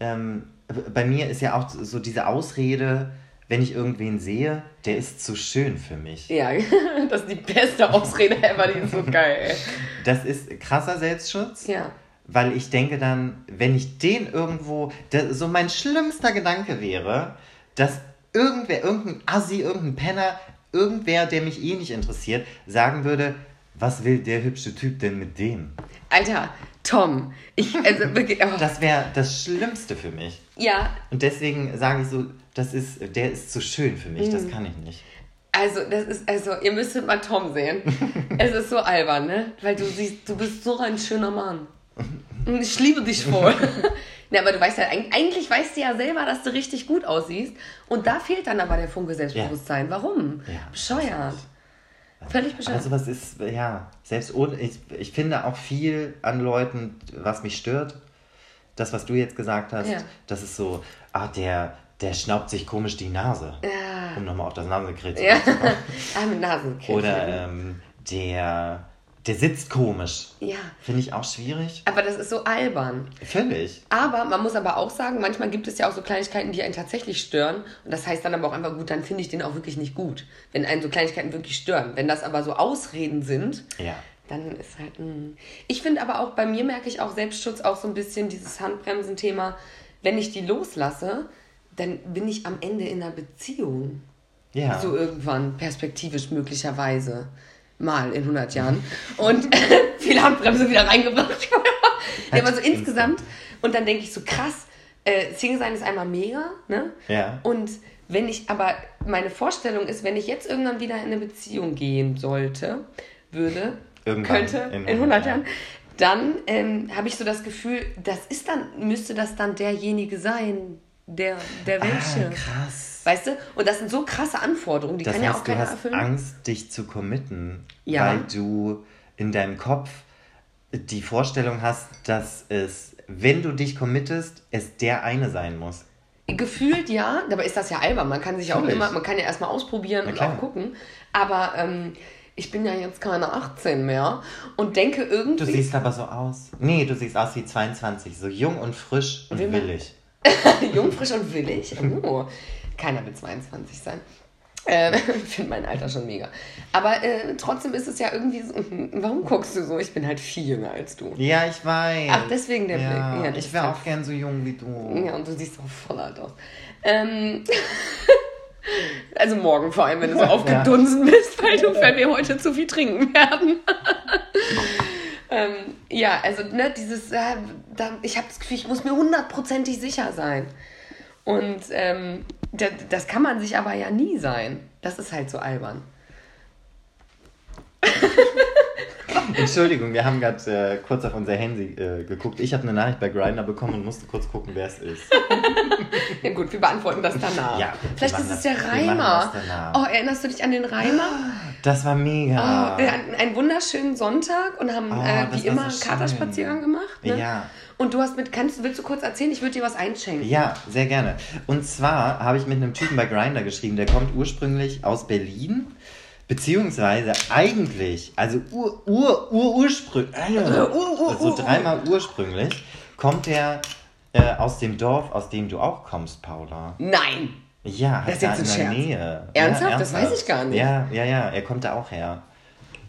ähm, bei mir ist ja auch so diese Ausrede, wenn ich irgendwen sehe, der ist zu schön für mich. Ja, das ist die beste Ausrede ever, die ist so geil. ey. Das ist krasser Selbstschutz, Ja. weil ich denke dann, wenn ich den irgendwo, so mein schlimmster Gedanke wäre, dass irgendwer, irgendein Assi, irgendein Penner, irgendwer, der mich eh nicht interessiert, sagen würde, was will der hübsche Typ denn mit dem? Alter, Tom, ich, also wirklich, oh, Das wäre das Schlimmste für mich. ja, Und deswegen sage ich so, das ist, der ist zu schön für mich, das kann ich nicht. also das ist, also ihr müsstet mal Tom sehen. es ist so albern, ne? Weil du siehst, du bist so ein schöner Mann. Ich liebe dich voll. Na, aber du weißt ja, eig- eigentlich weißt du ja selber, dass du richtig gut aussiehst. Und da fehlt dann aber der Funke Selbstbewusstsein. Warum? Ja, Bescheuert. Völlig bescheuert. Also was ist, ja, selbst ohne, ich, ich finde auch viel an Leuten, was mich stört, das, was du jetzt gesagt hast, Ja. das ist so, ah, der, der schnaubt sich komisch die Nase. Ja. Um nochmal auf das Nasensekret ja. zurückzukommen. ah, mit Nasenkrebs. Oder ähm, der, der sitzt komisch. Ja. Finde ich auch schwierig. Aber das ist so albern. Völlig. Aber man muss aber auch sagen, manchmal gibt es ja auch so Kleinigkeiten, die einen tatsächlich stören. Und das heißt dann aber auch einfach, gut, dann finde ich den auch wirklich nicht gut. Wenn einen so Kleinigkeiten wirklich stören. Wenn das aber so Ausreden sind, Ja. dann ist halt. Mh. Ich finde aber auch, bei mir merke ich auch Selbstschutz auch so ein bisschen dieses Handbremsen-Thema. Wenn ich die loslasse, dann bin ich am Ende in einer Beziehung. Ja. So irgendwann, perspektivisch möglicherweise. Mal in 100 Jahren. Und viel Handbremse wieder reingebracht. ja, aber so insgesamt. Und dann denke ich so, krass, äh, Single sein ist einmal mega, ne? Ja. Und wenn ich, aber meine Vorstellung ist, wenn ich jetzt irgendwann wieder in eine Beziehung gehen sollte, würde, Irgendwann, könnte, in in 100 100 Jahren, dann ähm, habe ich so das Gefühl, das ist dann, müsste das dann derjenige sein, der, der welche. Ah, krass. Weißt du? Und das sind so krasse Anforderungen, die Das kann heißt, ja auch du keiner hast erfüllen. Angst, dich zu committen, Ja. weil du in deinem Kopf die Vorstellung hast, dass es, wenn du dich committest, es der eine sein muss. Gefühlt ja, dabei ist das ja albern. Man kann sich ja auch Natürlich. immer, man kann ja erstmal ausprobieren und auch gucken. Aber ähm, ich bin ja jetzt keine 18 mehr und denke irgendwie. Du siehst aber so aus. Nee, du siehst aus wie 22, so jung und frisch und willig. Jung, frisch und willig. Oh. Keiner will 22 sein. Äh, ich finde mein Alter schon mega. Aber äh, trotzdem ist es ja irgendwie so. Warum guckst du so? Ich bin halt viel jünger als du. Ja, ich weiß. Ach, deswegen der ja, Blick. Ja, ich wäre ja- auch gern so jung wie du. Ja, und du siehst auch voll alt aus. Ähm, also morgen vor allem, wenn du so aufgedunsen bist, weil, du, weil wir heute zu viel trinken werden. Ähm, ja, also ne, dieses, äh, da, ich habe das Gefühl, ich muss mir hundertprozentig sicher sein. Und ähm, das, das kann man sich aber ja nie sein. Das ist halt so albern. Entschuldigung, wir haben gerade äh, kurz auf unser Handy äh, geguckt. Ich habe eine Nachricht bei Grindr bekommen und musste kurz gucken, wer es ist. Ja gut, wir beantworten das danach. Ja, Vielleicht ist es der Reimer. Oh, erinnerst du dich an den Reimer? Das war mega. Oh, wir hatten einen wunderschönen Sonntag und haben Oh, äh, wie immer so. Katerspaziergang gemacht. Ne? Ja. Und du hast mit, kannst, willst du kurz erzählen? Ich würde dir was einschenken. Ja, sehr gerne. Und zwar habe ich mit einem Typen bei Grindr geschrieben, der kommt ursprünglich aus Berlin. Beziehungsweise eigentlich, also ur, ur, ur, ursprünglich, also dreimal ursprünglich, kommt er äh, aus dem Dorf, aus dem du auch kommst, Paula. Nein! Ja, Das ist jetzt ein in der Scherz. Nähe. Ernsthaft? Ja, Das weiß ich gar nicht. Ja, ja, ja, er kommt da auch her.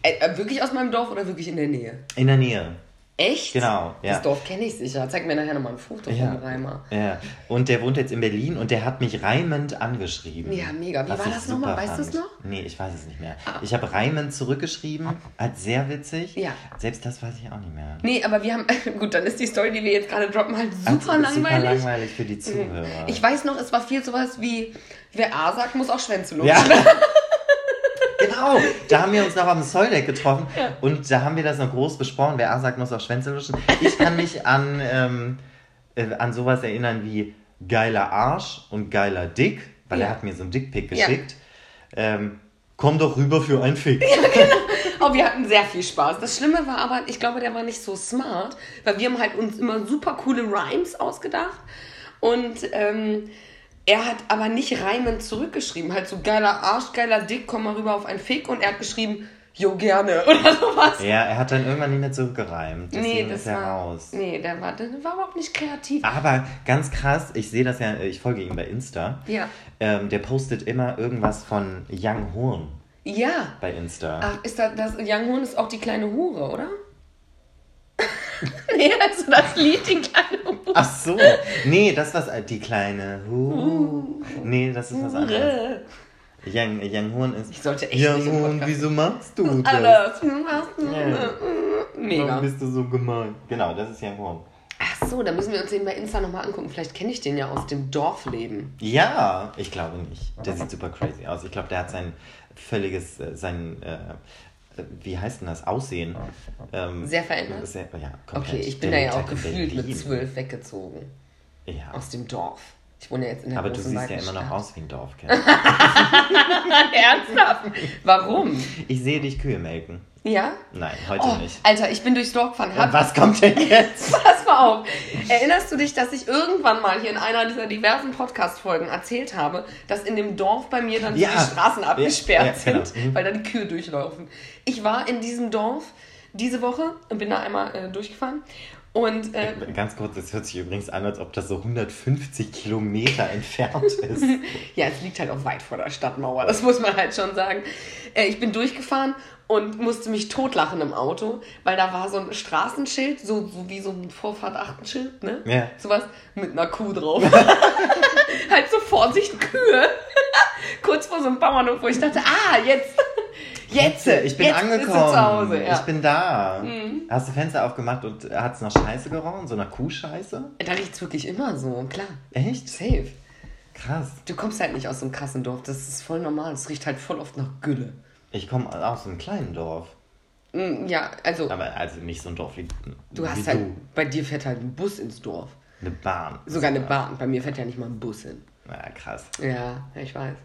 Äh, äh, wirklich aus meinem Dorf oder wirklich in der Nähe? In der Nähe. Echt? Genau, ja. Das Dorf kenne ich sicher. Zeig mir nachher nochmal ein Foto Ja. vom Reimer. Ja, und der wohnt jetzt in Berlin und der hat mich reimend angeschrieben. Ja, mega. Wie war das nochmal? Weißt du es noch? Nee, ich weiß es nicht mehr. Ich habe reimend zurückgeschrieben, als sehr witzig. Ja. Selbst das weiß ich auch nicht mehr. Nee, aber wir haben. Gut, dann ist die Story, die wir jetzt gerade droppen, halt super Also, langweilig. Super langweilig für die Zuhörer. Ich weiß noch, es war viel sowas wie: Wer A sagt, muss auch Schwänze lutschen. ja. Genau, da haben wir uns noch am Soldeck getroffen und da haben wir das noch groß besprochen. Wer A sagt, muss auch Schwänze luschen. Ich kann mich an, ähm, äh, an sowas erinnern wie geiler Arsch und geiler Dick, weil Ja. er hat mir so einen Dickpick Ja. geschickt. Ähm, komm doch rüber für ein Fick. Oh, wir hatten sehr viel Spaß. Das Schlimme war aber, ich glaube, der war nicht so smart, weil wir haben halt uns immer super coole Rhymes ausgedacht und ähm, er hat aber nicht reimend zurückgeschrieben. Halt so geiler Arsch, geiler Dick, komm mal rüber auf ein Fick und er hat geschrieben, jo gerne oder sowas. Ja, er hat dann irgendwann nicht mehr zurückgereimt. nee, Deswegen das ist er war, raus. nee, der war, der war überhaupt nicht kreativ. Aber ganz krass, ich sehe das ja, ich folge ihm bei Insta. Ja. Ähm, der postet immer irgendwas von Young Horn Ja. bei Insta. Ach, ist das, das Young Horn ist auch die kleine Hure, oder? nee, also das Lied, die kleine Hure. Ach so. Nee, das was die kleine Hu. Nee, das ist was anderes. Young, Young Horn ist. Ich sollte echt Young Horn, wieso machst du das? Alles. Mega. Warum bist du so gemein? Genau, das ist Young Horn. Ach so, da müssen wir uns den bei Insta nochmal angucken. Vielleicht kenne ich den ja aus dem Dorfleben. Ja, ich glaube nicht. Der sieht super crazy aus. Ich glaube, der hat sein völliges, äh, sein, äh, äh, wie heißt denn das, Aussehen. Ähm, Sehr verändert? Sehr, ja, komplett. Okay, ich bin da ja auch gefühlt mit Berlin. zwölf weggezogen. Ja. Aus dem Dorf. Ich wohne ja jetzt in der Aber du siehst ja immer noch aus wie ein Dorfkind. Ernsthaft? Warum? Ich sehe dich Kühe melken. Ja? Nein, heute Oh, nicht. Alter, ich bin durchs Dorf gefahren. Hab, was kommt denn jetzt? Pass mal auf. Erinnerst du dich, dass ich irgendwann mal hier in einer dieser diversen Podcast-Folgen erzählt habe, dass in dem Dorf bei mir dann Ja. die Straßen abgesperrt Ja, ja, genau. sind, Mhm. weil da die Kühe durchlaufen? Ich war in diesem Dorf diese Woche und bin da einmal äh, durchgefahren und äh, Ganz kurz, das hört sich übrigens an, als ob das so 150 Kilometer entfernt ist. Ja, es liegt halt auch weit vor der Stadtmauer, das muss man halt schon sagen. Äh, ich bin durchgefahren und musste mich totlachen im Auto, weil da war so ein Straßenschild, so, so wie so ein Vorfahrt-Achtenschild, ne? Ja. Sowas mit einer Kuh drauf. halt so Vorsicht, Kühe. Kurz vor so einem Bauernhof, wo ich dachte, ah, jetzt, jetzt, Ich bin jetzt angekommen. Zu Hause, ja. Mhm. Ich bin da. Hast du Fenster aufgemacht und hat es nach Scheiße gerochen? So nach Kuhscheiße? da riecht's wirklich immer so, klar. Echt? Safe. Krass. Du kommst halt nicht aus so einem krassen Dorf, das ist voll normal. Es riecht halt voll oft nach Gülle. Ich komme aus einem kleinen Dorf. Mm, Ja, also Aber also nicht so ein Dorf wie Du wie hast halt, bei dir fährt halt ein Bus ins Dorf. Eine Bahn. Sogar eine Bahn. Bei mir fährt ja nicht mal ein Bus hin. Na krass. Ja, ich weiß.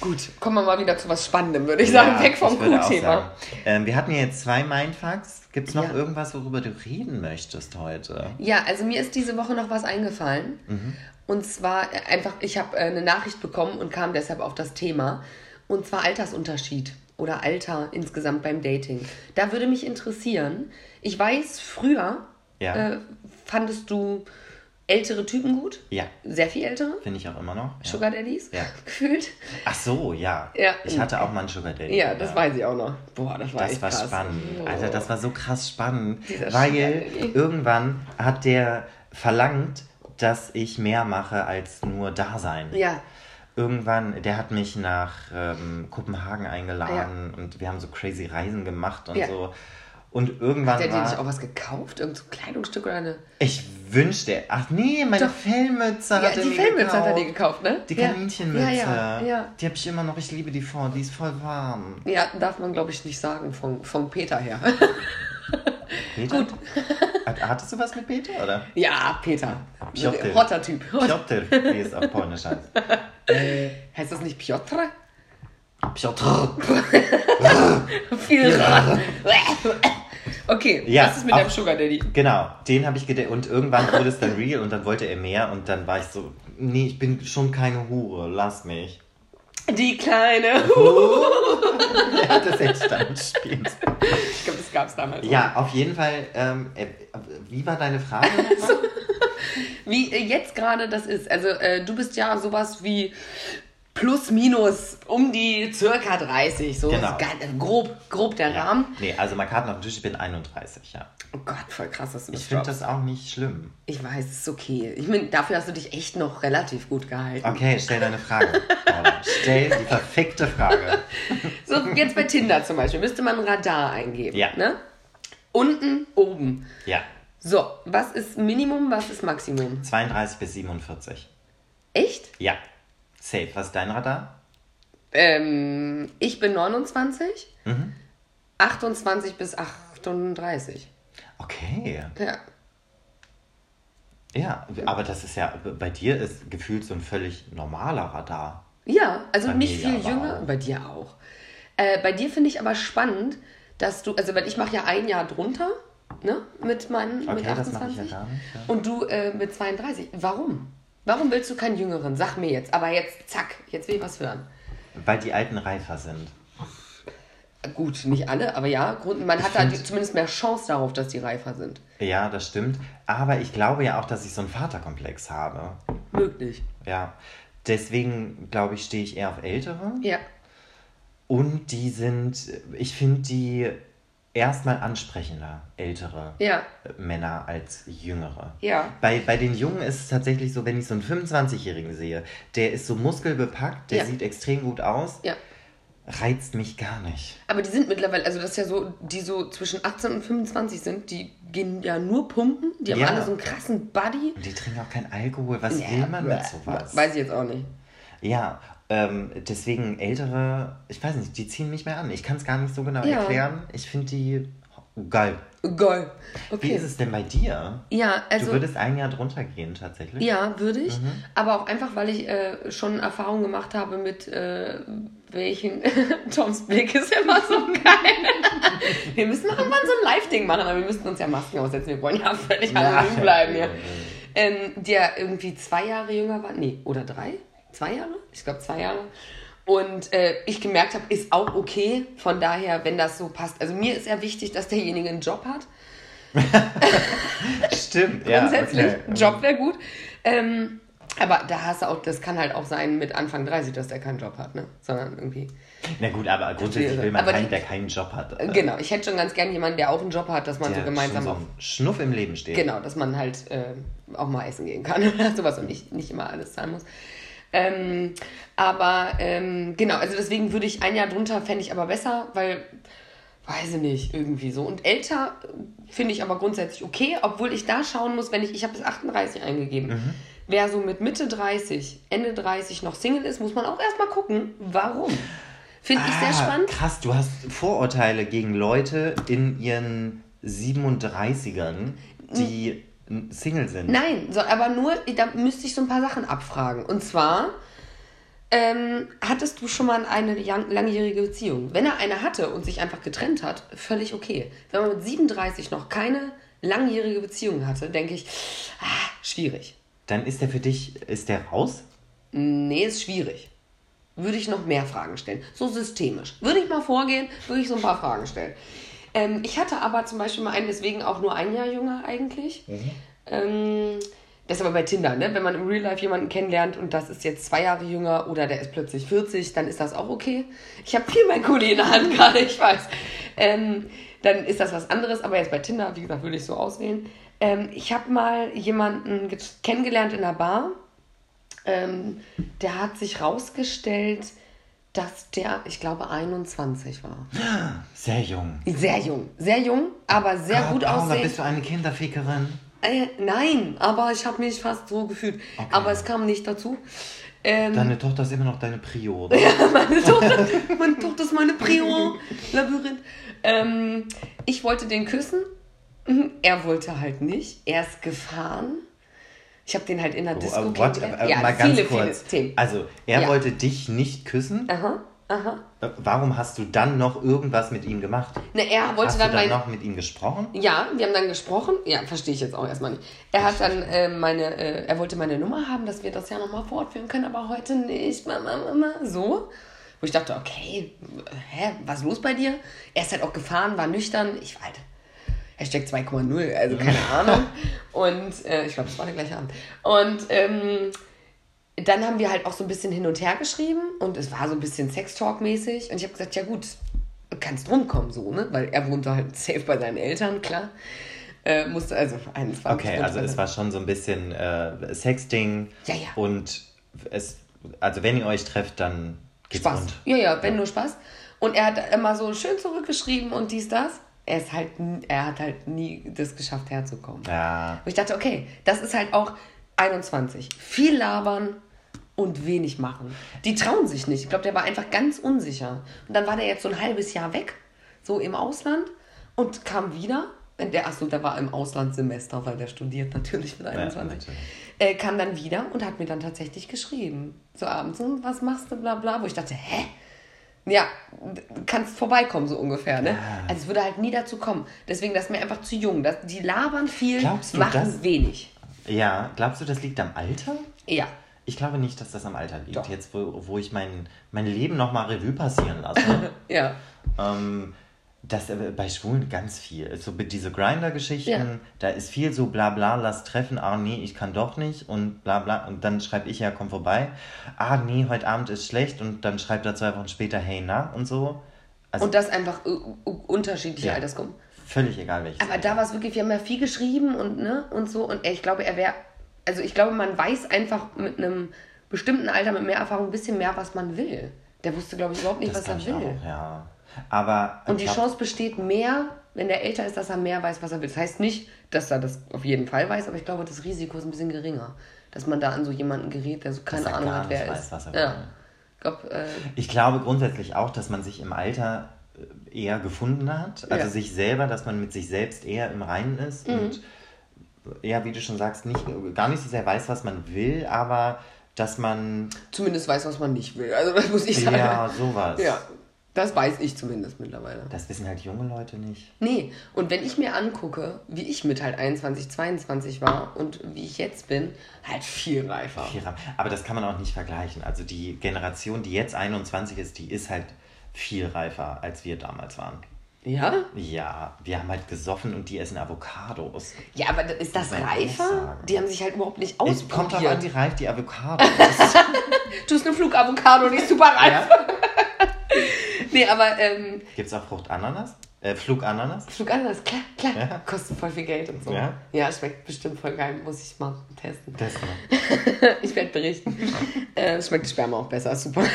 Gut, kommen wir mal wieder zu was Spannendem, würde ich sagen. Ja, Weg vom sagen. Ähm, wir hatten ja jetzt zwei Mindfucks. Gibt es noch Ja. irgendwas, worüber du reden möchtest heute? Ja, also mir ist diese Woche noch was eingefallen. Mhm. Und zwar äh, einfach, ich habe äh, eine Nachricht bekommen und kam deshalb auf das Thema. Und zwar Altersunterschied oder Alter insgesamt beim Dating. Da würde mich interessieren, ich weiß, früher Ja. äh, fandest du ältere Typen gut. Ja. Sehr viel ältere. Finde ich auch immer noch. Ja. Sugar Daddies. Ja. Gefühlt. Ach so, ja. Ja. Ich hatte auch mal einen Sugar Daddy. Ja, das weiß ich auch noch. Boah, das war Das war krass. spannend. Oh. Alter, das war so krass spannend. Dieser weil irgendwann hat der verlangt, dass ich mehr mache als nur da sein. Ja. Irgendwann, der hat mich nach ähm, Kopenhagen eingeladen und wir haben so crazy Reisen gemacht und Ja. so. Und irgendwann Hat der dir war, nicht auch was gekauft? Irgend so ein Kleidungsstück oder eine. ich wünschte, ach nee, meine Doch. Fellmütze Ja, hat er die Fellmütze hat er dir gekauft. gekauft, ne? Die Ja. Kaninchenmütze. Ja, ja, ja. Die habe ich immer noch. Ich liebe die vor. Die ist voll warm. Ja, darf man, glaube ich, nicht sagen von, von Peter her. Peter? Gut. Hat, hattest du was mit Peter, oder? ja, Peter. Piotr. Hotter Typ. Piotr, wie es auf Polnisch heißt. Heißt das nicht Piotr? Piotr. Viel Okay, Ja, was ist mit auch- deinem Sugar Daddy? Genau, den habe ich gedacht. Und irgendwann wurde es dann real und dann wollte er mehr. Und dann war ich so, nee, ich bin schon keine Hure, lass mich. Die kleine. Ja, das hätte ich glaube, das gab es damals. auch. Ja, auf jeden Fall. Ähm, äh, wie war deine Frage? Wie äh, jetzt gerade das ist. Also, äh, du bist ja sowas wie plus minus um die circa 30. So Genau. äh, grob, grob der Rahmen. Nee, also mal Karten auf den Tisch, ich bin 31, ja. Oh Gott, voll krass, dass du das Ich finde das auch nicht schlimm. Ich weiß, es ist okay. Ich meine, dafür hast du dich echt noch relativ gut gehalten. Okay, stell deine Frage. Stell die verfickte Frage. So, jetzt bei Tinder zum Beispiel müsste man ein Radar eingeben. Ja. Ne? Unten, oben. Ja, So, was ist Minimum, was ist Maximum? 32 bis 47. Echt? Ja. Safe. Was ist dein Radar? Ähm, ich bin 29, Mhm. 28 bis 38. Okay. Ja. Ja, aber das ist ja, bei dir ist gefühlt so ein völlig normaler Radar. Ja, also Bei nicht viel jünger. auch. Bei dir auch. Äh, bei dir finde ich aber spannend, dass du, also weil ich mache ja ein Jahr drunter, ne, mit meinen mit Okay, das mache 28. ich ja nicht. Ja. Und du äh, mit 32. Warum? Warum willst du keinen Jüngeren? Sag mir jetzt. Aber jetzt, zack, jetzt will ich was hören. Weil die Alten reifer sind. Gut, nicht alle, aber ja, man hat da zumindest mehr Chance darauf, dass die reifer sind. Ja, das stimmt. Aber ich glaube ja auch, dass ich so einen Vaterkomplex habe. Möglich. Ja. Deswegen, glaube ich, stehe ich eher auf Ältere. Ja. Und die sind, ich finde die erstmal ansprechender, ältere Ja. Männer als jüngere. Ja. Bei, bei den Jungen ist es tatsächlich so, wenn ich so einen 25-Jährigen sehe, der ist so muskelbepackt, der Ja. sieht extrem gut aus, Ja. reizt mich gar nicht. Aber die sind mittlerweile, also das ist ja so, die so zwischen 18 und 25 sind, die gehen ja nur pumpen, die haben alle so einen krassen Body. Und die trinken auch kein Alkohol. Was will man mit sowas? Weiß ich jetzt auch nicht. Ja, ähm, deswegen ältere, ich weiß nicht, die ziehen mich mehr an. Ich kann es gar nicht so genau Ja. erklären. Ich finde die geil. Geil. Wie Okay. ist es denn bei dir? Ja, also. du würdest ein Jahr drunter gehen, tatsächlich? Ja, würde ich. Mhm. Aber auch einfach, weil ich äh, schon Erfahrung gemacht habe mit äh, welchen. Toms Blick ist immer so geil. wir müssen noch irgendwann so ein Live-Ding machen, aber wir müssten uns ja Masken aussetzen. Wir wollen ja völlig anonym bleiben hier. Ähm, der irgendwie zwei Jahre jünger war. Nee, oder drei? Zwei Jahre? Ich glaube zwei Jahre. Und äh, ich gemerkt habe, ist auch okay. Von daher, wenn das so passt. Also mir ist ja wichtig, dass derjenige einen Job hat. Stimmt, ja. grundsätzlich. okay. Ein Job wäre gut. Ähm, aber da hast du auch, das kann halt auch sein mit Anfang 30, dass der keinen Job hat, ne? Sondern irgendwie. Na gut, aber grundsätzlich will man Aber keinen, der keinen Job hat. Äh, Genau, ich hätte schon ganz gern jemanden, der auch einen Job hat, dass man so gemeinsam auf. so einen Schnuff im Leben steht. Genau, dass man halt äh, auch mal essen gehen kann oder sowas und nicht, nicht immer alles zahlen muss. Ähm, aber ähm, genau, also deswegen würde ich ein Jahr drunter, fände ich aber besser, weil, weiß ich nicht, irgendwie so. Und älter äh, finde ich aber grundsätzlich okay, obwohl ich da schauen muss, wenn ich, ich habe bis 38 eingegeben. Mhm. Wer so mit Mitte 30, Ende 30 noch Single ist, muss man auch erstmal gucken, warum. Finde ich sehr Ah, spannend. Krass, du hast Vorurteile gegen Leute in ihren 37ern, die Single sind. Nein, so, aber nur, da müsste ich so ein paar Sachen abfragen. Und zwar, ähm, hattest du schon mal eine lang- langjährige Beziehung? Wenn er eine hatte und sich einfach getrennt hat, völlig okay. Wenn man mit 37 noch keine langjährige Beziehung hatte, denke ich, ah, schwierig. Dann ist der für dich, ist der raus? Nee, ist schwierig. Würde ich noch mehr Fragen stellen. So systemisch. Würde ich mal vorgehen, würde ich so ein paar Fragen stellen. Ähm, ich hatte aber zum Beispiel mal einen, deswegen auch nur ein Jahr jünger eigentlich. Ähm, Das ist aber bei Tinder, ne? Wenn man im Real Life jemanden kennenlernt und das ist jetzt zwei Jahre jünger oder der ist plötzlich 40, dann ist das auch okay. Ich habe viel mein Kuli in der Hand gerade, ich weiß. Ähm, dann ist das was anderes, aber jetzt bei Tinder, wie gesagt, würde ich so auswählen. Ähm, ich habe mal jemanden kennengelernt in der Bar. Ähm, der hat sich rausgestellt, dass der, ich glaube, 21 war. Sehr jung. Sehr jung. Sehr jung, aber sehr Gott, gut aussehend. bist du eine Kinderfickerin? Äh, nein, aber ich habe mich fast so gefühlt. Okay. Aber es kam nicht dazu. Ähm, deine Tochter ist immer noch deine Prio, oder? ja, meine Tochter, meine Tochter ist meine Prio. Labyrinth. Ähm, ich wollte den küssen. Mhm, er wollte halt nicht. Er ist gefahren. Ich habe den halt in der oh, Disco uh, kennengelernt. Uh, ja, mal ganz viele, kurz. Themen. Also, er ja. wollte dich nicht küssen. Aha. Aha. Warum hast du dann noch irgendwas mit ihm gemacht? Ne, er wollte hast dann, du dann noch mit ihm gesprochen? Ja, wir haben dann gesprochen. Ja, verstehe ich jetzt auch erstmal nicht. Er hat dann äh, meine, äh, er wollte meine Nummer haben, dass wir das ja nochmal fortführen können, aber heute nicht. Mama, Mama, so. Wo ich dachte, okay, hä, was ist los bei dir? Er ist halt auch gefahren, war nüchtern. Ich war halt Hashtag 2,0, also keine Ahnung. Und äh, ich glaube, das war der gleiche Abend. Und ähm, dann haben wir halt auch so ein bisschen hin und her geschrieben und es war so ein bisschen Sextalk-mäßig. Und ich habe gesagt, ja gut, kannst rumkommen so, ne? Weil er wohnte halt safe bei seinen Eltern, klar. Äh, musste also 21. Okay, also es war schon so ein bisschen äh, Sexting. Ja, ja. Und es, also wenn ihr euch trefft, dann geht's Spaß. rund. Ja, ja, wenn ja. nur Spaß. Und er hat immer so schön zurückgeschrieben und dies, das. Er, ist halt, er hat halt nie das geschafft, herzukommen. Ja. Und ich dachte, okay, das ist halt auch 21. Viel labern, und wenig machen. Die trauen sich nicht. Ich glaube, der war einfach ganz unsicher. Und dann war der jetzt so ein halbes Jahr weg, so im Ausland und kam wieder. Der, achso, der war im Auslandssemester, weil der studiert natürlich mit 21. Ja, äh, kam dann wieder und hat mir dann tatsächlich geschrieben. So abends, und was machst du, bla bla. Wo ich dachte, hä? Ja, kannst vorbeikommen, so ungefähr, ne? Ja. Also es würde halt nie dazu kommen. Deswegen, das ist mir einfach zu jung. Das, die labern viel, machen das, wenig. Ja, glaubst du, das liegt am Alter? Ja. Ich glaube nicht, dass das am Alter liegt. Doch. Jetzt, wo, wo ich mein, mein Leben nochmal Revue passieren lasse. ja. Ähm, das äh, bei Schwulen ganz viel. So diese Grinder-Geschichten, ja. da ist viel so bla bla, lass treffen, ah nee, ich kann doch nicht und bla bla. Und dann schreibe ich ja, komm vorbei. Ah nee, heute Abend ist schlecht und dann schreibt er zwei Wochen später, hey na und so. Also, und das einfach unterschiedliche ja, Altersgruppen. Völlig egal welches. Aber da war es wirklich, wir haben ja viel geschrieben und ne und so. Und ich glaube, er wäre also ich glaube, man weiß einfach mit einem bestimmten Alter, mit mehr Erfahrung ein bisschen mehr, was man will. Der wusste, glaube ich, überhaupt nicht, das was er will. Auch, ja. Aber und die glaub... Chance besteht mehr, wenn der älter ist, dass er mehr weiß, was er will. Das heißt nicht, dass er das auf jeden Fall weiß, aber ich glaube, das Risiko ist ein bisschen geringer, dass man da an so jemanden gerät, der so keine Ahnung hat, wer weiß, ist. Was er will. Ja. Ich, glaub, äh... ich glaube grundsätzlich auch, dass man sich im Alter äh, eher gefunden hat, also ja. sich selber, dass man mit sich selbst eher im Reinen ist mhm. und ja, wie du schon sagst, nicht, gar nicht so sehr weiß, was man will, aber dass man. Zumindest weiß, was man nicht will. Also, das muss ich sagen. Ja, sowas. Ja. Das weiß ich zumindest mittlerweile. Das wissen halt junge Leute nicht. Nee, und wenn ich mir angucke, wie ich mit halt 21, 22 war und wie ich jetzt bin, halt viel reifer. Viel reifer. Aber das kann man auch nicht vergleichen. Also die Generation, die jetzt 21 ist, die ist halt viel reifer, als wir damals waren. Ja? Ja, wir haben halt gesoffen und die essen Avocados. Ja, aber ist das reifer? Die haben sich halt überhaupt nicht ausprobiert. Es kommt doch an, wie reif die Avocado du hast eine Flugavocado, die ist super reif. Ja? Nee, aber... Ähm, Gibt es auch Fruchtananas? Äh, Flugananas? Flugananas, klar, klar. Ja. Kostet voll viel Geld und so. Ja? Ja, schmeckt bestimmt voll geil. Muss ich mal testen. Testen. ich werde berichten. äh, schmeckt die Sperma auch besser, super.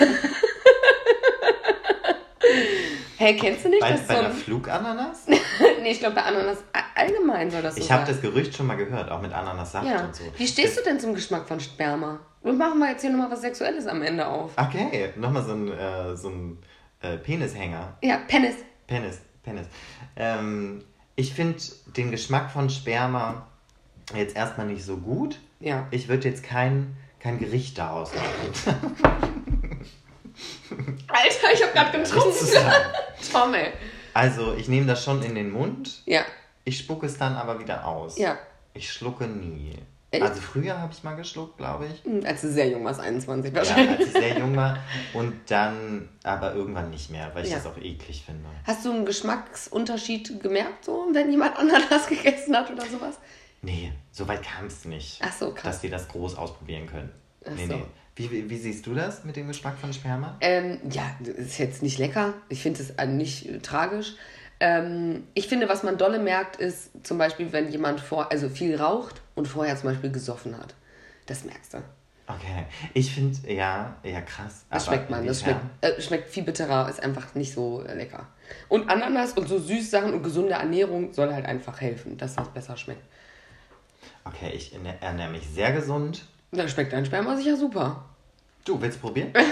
Hey, kennst du nicht bei, das bei so ein... Flugananas? nee, ich glaube bei Ananas allgemein soll das so Ich habe das Gerücht schon mal gehört, auch mit Ananassaft ja. und so. Wie stehst das... du denn zum Geschmack von Sperma? Und machen wir jetzt hier nochmal was Sexuelles am Ende auf. Okay, nochmal so ein, äh, so ein äh, Penishänger. Ja, Penis. Penis, Penis. Ähm, ich finde den Geschmack von Sperma jetzt erstmal nicht so gut. Ja. Ich würde jetzt kein, kein Gericht daraus machen. Alter, ich habe gerade getrunken. Tom, ey. Also, ich nehme das schon in den Mund. Ja. Ich spucke es dann aber wieder aus. Ja. Ich schlucke nie. Also früher habe ich mal geschluckt, glaube ich. Hm, als du sehr jung warst, 21 wahrscheinlich. Ja, als ich sehr jung war. Und dann aber irgendwann nicht mehr, weil ich ja. das auch eklig finde. Hast du einen Geschmacksunterschied gemerkt, so, wenn jemand anderes gegessen hat oder sowas? Nee, so weit kam es nicht. Ach so, krass. Dass die das groß ausprobieren können. Ach nee, so. nee. Wie, wie, wie siehst du das mit dem Geschmack von Sperma? Ähm, ja, ist jetzt nicht lecker. Ich finde es äh, nicht äh, tragisch. Ähm, ich finde, was man dolle merkt, ist zum Beispiel, wenn jemand vor, also viel raucht und vorher zum Beispiel gesoffen hat. Das merkst du. Okay. Ich finde, ja, ja, krass. Das schmeckt man. Das schmeckt, äh, schmeckt viel bitterer, ist einfach nicht so äh, lecker. Und Ananas und so Süßsachen und gesunde Ernährung soll halt einfach helfen, dass das besser schmeckt. Okay, ich ernähre mich sehr gesund. Da schmeckt dein Sperma sicher super. Du, willst probieren?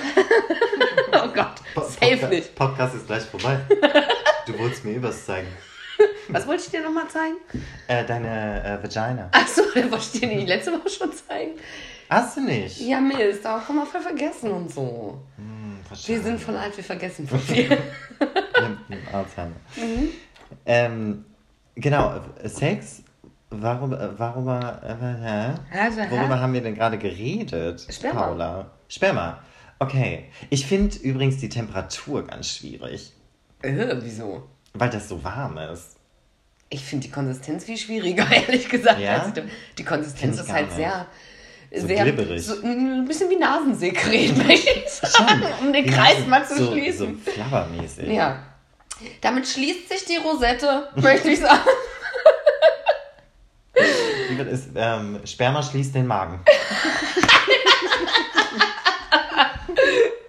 Oh Gott, Po- safe nicht. Podcast ist gleich vorbei. du wolltest mir übers zeigen. Was wollte ich dir nochmal zeigen? Äh, deine äh, Vagina. Achso, den wollte ich dir die letzte Woche schon zeigen. Hast du nicht? Ja, Mist, aber haben wir voll vergessen und so. Hm, Wir sind von alt, wir vergessen von viel. Dem Alzheimer. Mhm. Ähm, genau, äh, Sex. Warum, äh, warum, äh, Also, hä? worüber haben wir denn gerade geredet, Sperma. Paula? Sperma. Okay. Ich finde übrigens die Temperatur ganz schwierig, äh, wieso? weil das so warm ist. Ich finde die Konsistenz viel schwieriger, ehrlich gesagt. Ja? als die, Konsistenz ist halt nicht. sehr. So sehr glibberig. So, ein bisschen wie Nasensekret, möchte ich sagen, um den Die Kreis mal zu so, schließen. So flabbermäßig. Ja. Damit schließt sich die Rosette, möchte ich sagen. Es? Ähm, Sperma schließt den Magen.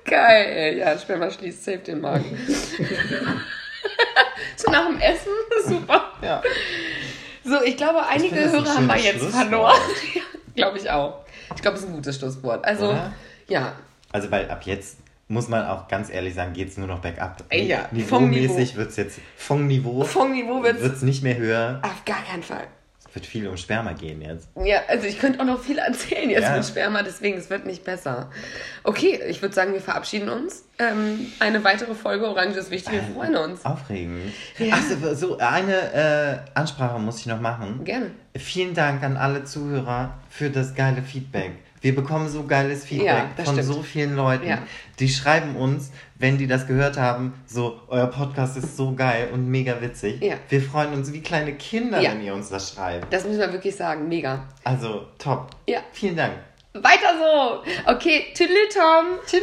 Geil. Ja, Sperma schließt safe den Magen. So nach dem Essen? Super. Ja. So, ich glaube, einige ein Hörer haben wir jetzt verloren. ja, glaube ich auch. Ich glaube, es ist ein gutes Schlusswort. Also, Oder? ja. Also, weil ab jetzt muss man auch ganz ehrlich sagen, geht es nur noch bergab. Ey, ja, Niveaumäßig wird es jetzt vom Niveau Vom Niveau wird's- wird's nicht mehr höher. Auf gar keinen Fall. Es wird viel um Sperma gehen jetzt. Ja, also ich könnte auch noch viel erzählen jetzt Ja. mit Sperma, deswegen es wird nicht besser. Okay, ich würde sagen, wir verabschieden uns. Ähm, eine weitere Folge Orange ist wichtig, wir freuen uns. Aufregend. Ja. Achso, so eine äh, Ansprache muss ich noch machen. Gerne. Vielen Dank an alle Zuhörer für das geile Feedback. Wir bekommen so geiles Feedback Ja, von stimmt. so vielen Leuten. Ja. Die schreiben uns, wenn die das gehört haben, so, euer Podcast ist so geil und mega witzig. Ja. Wir freuen uns wie kleine Kinder, Ja. wenn ihr uns das schreibt. Das müssen wir wirklich sagen, mega. Also, top. Ja. Vielen Dank. Weiter so. Okay, tüdelü Tom. Tschüss.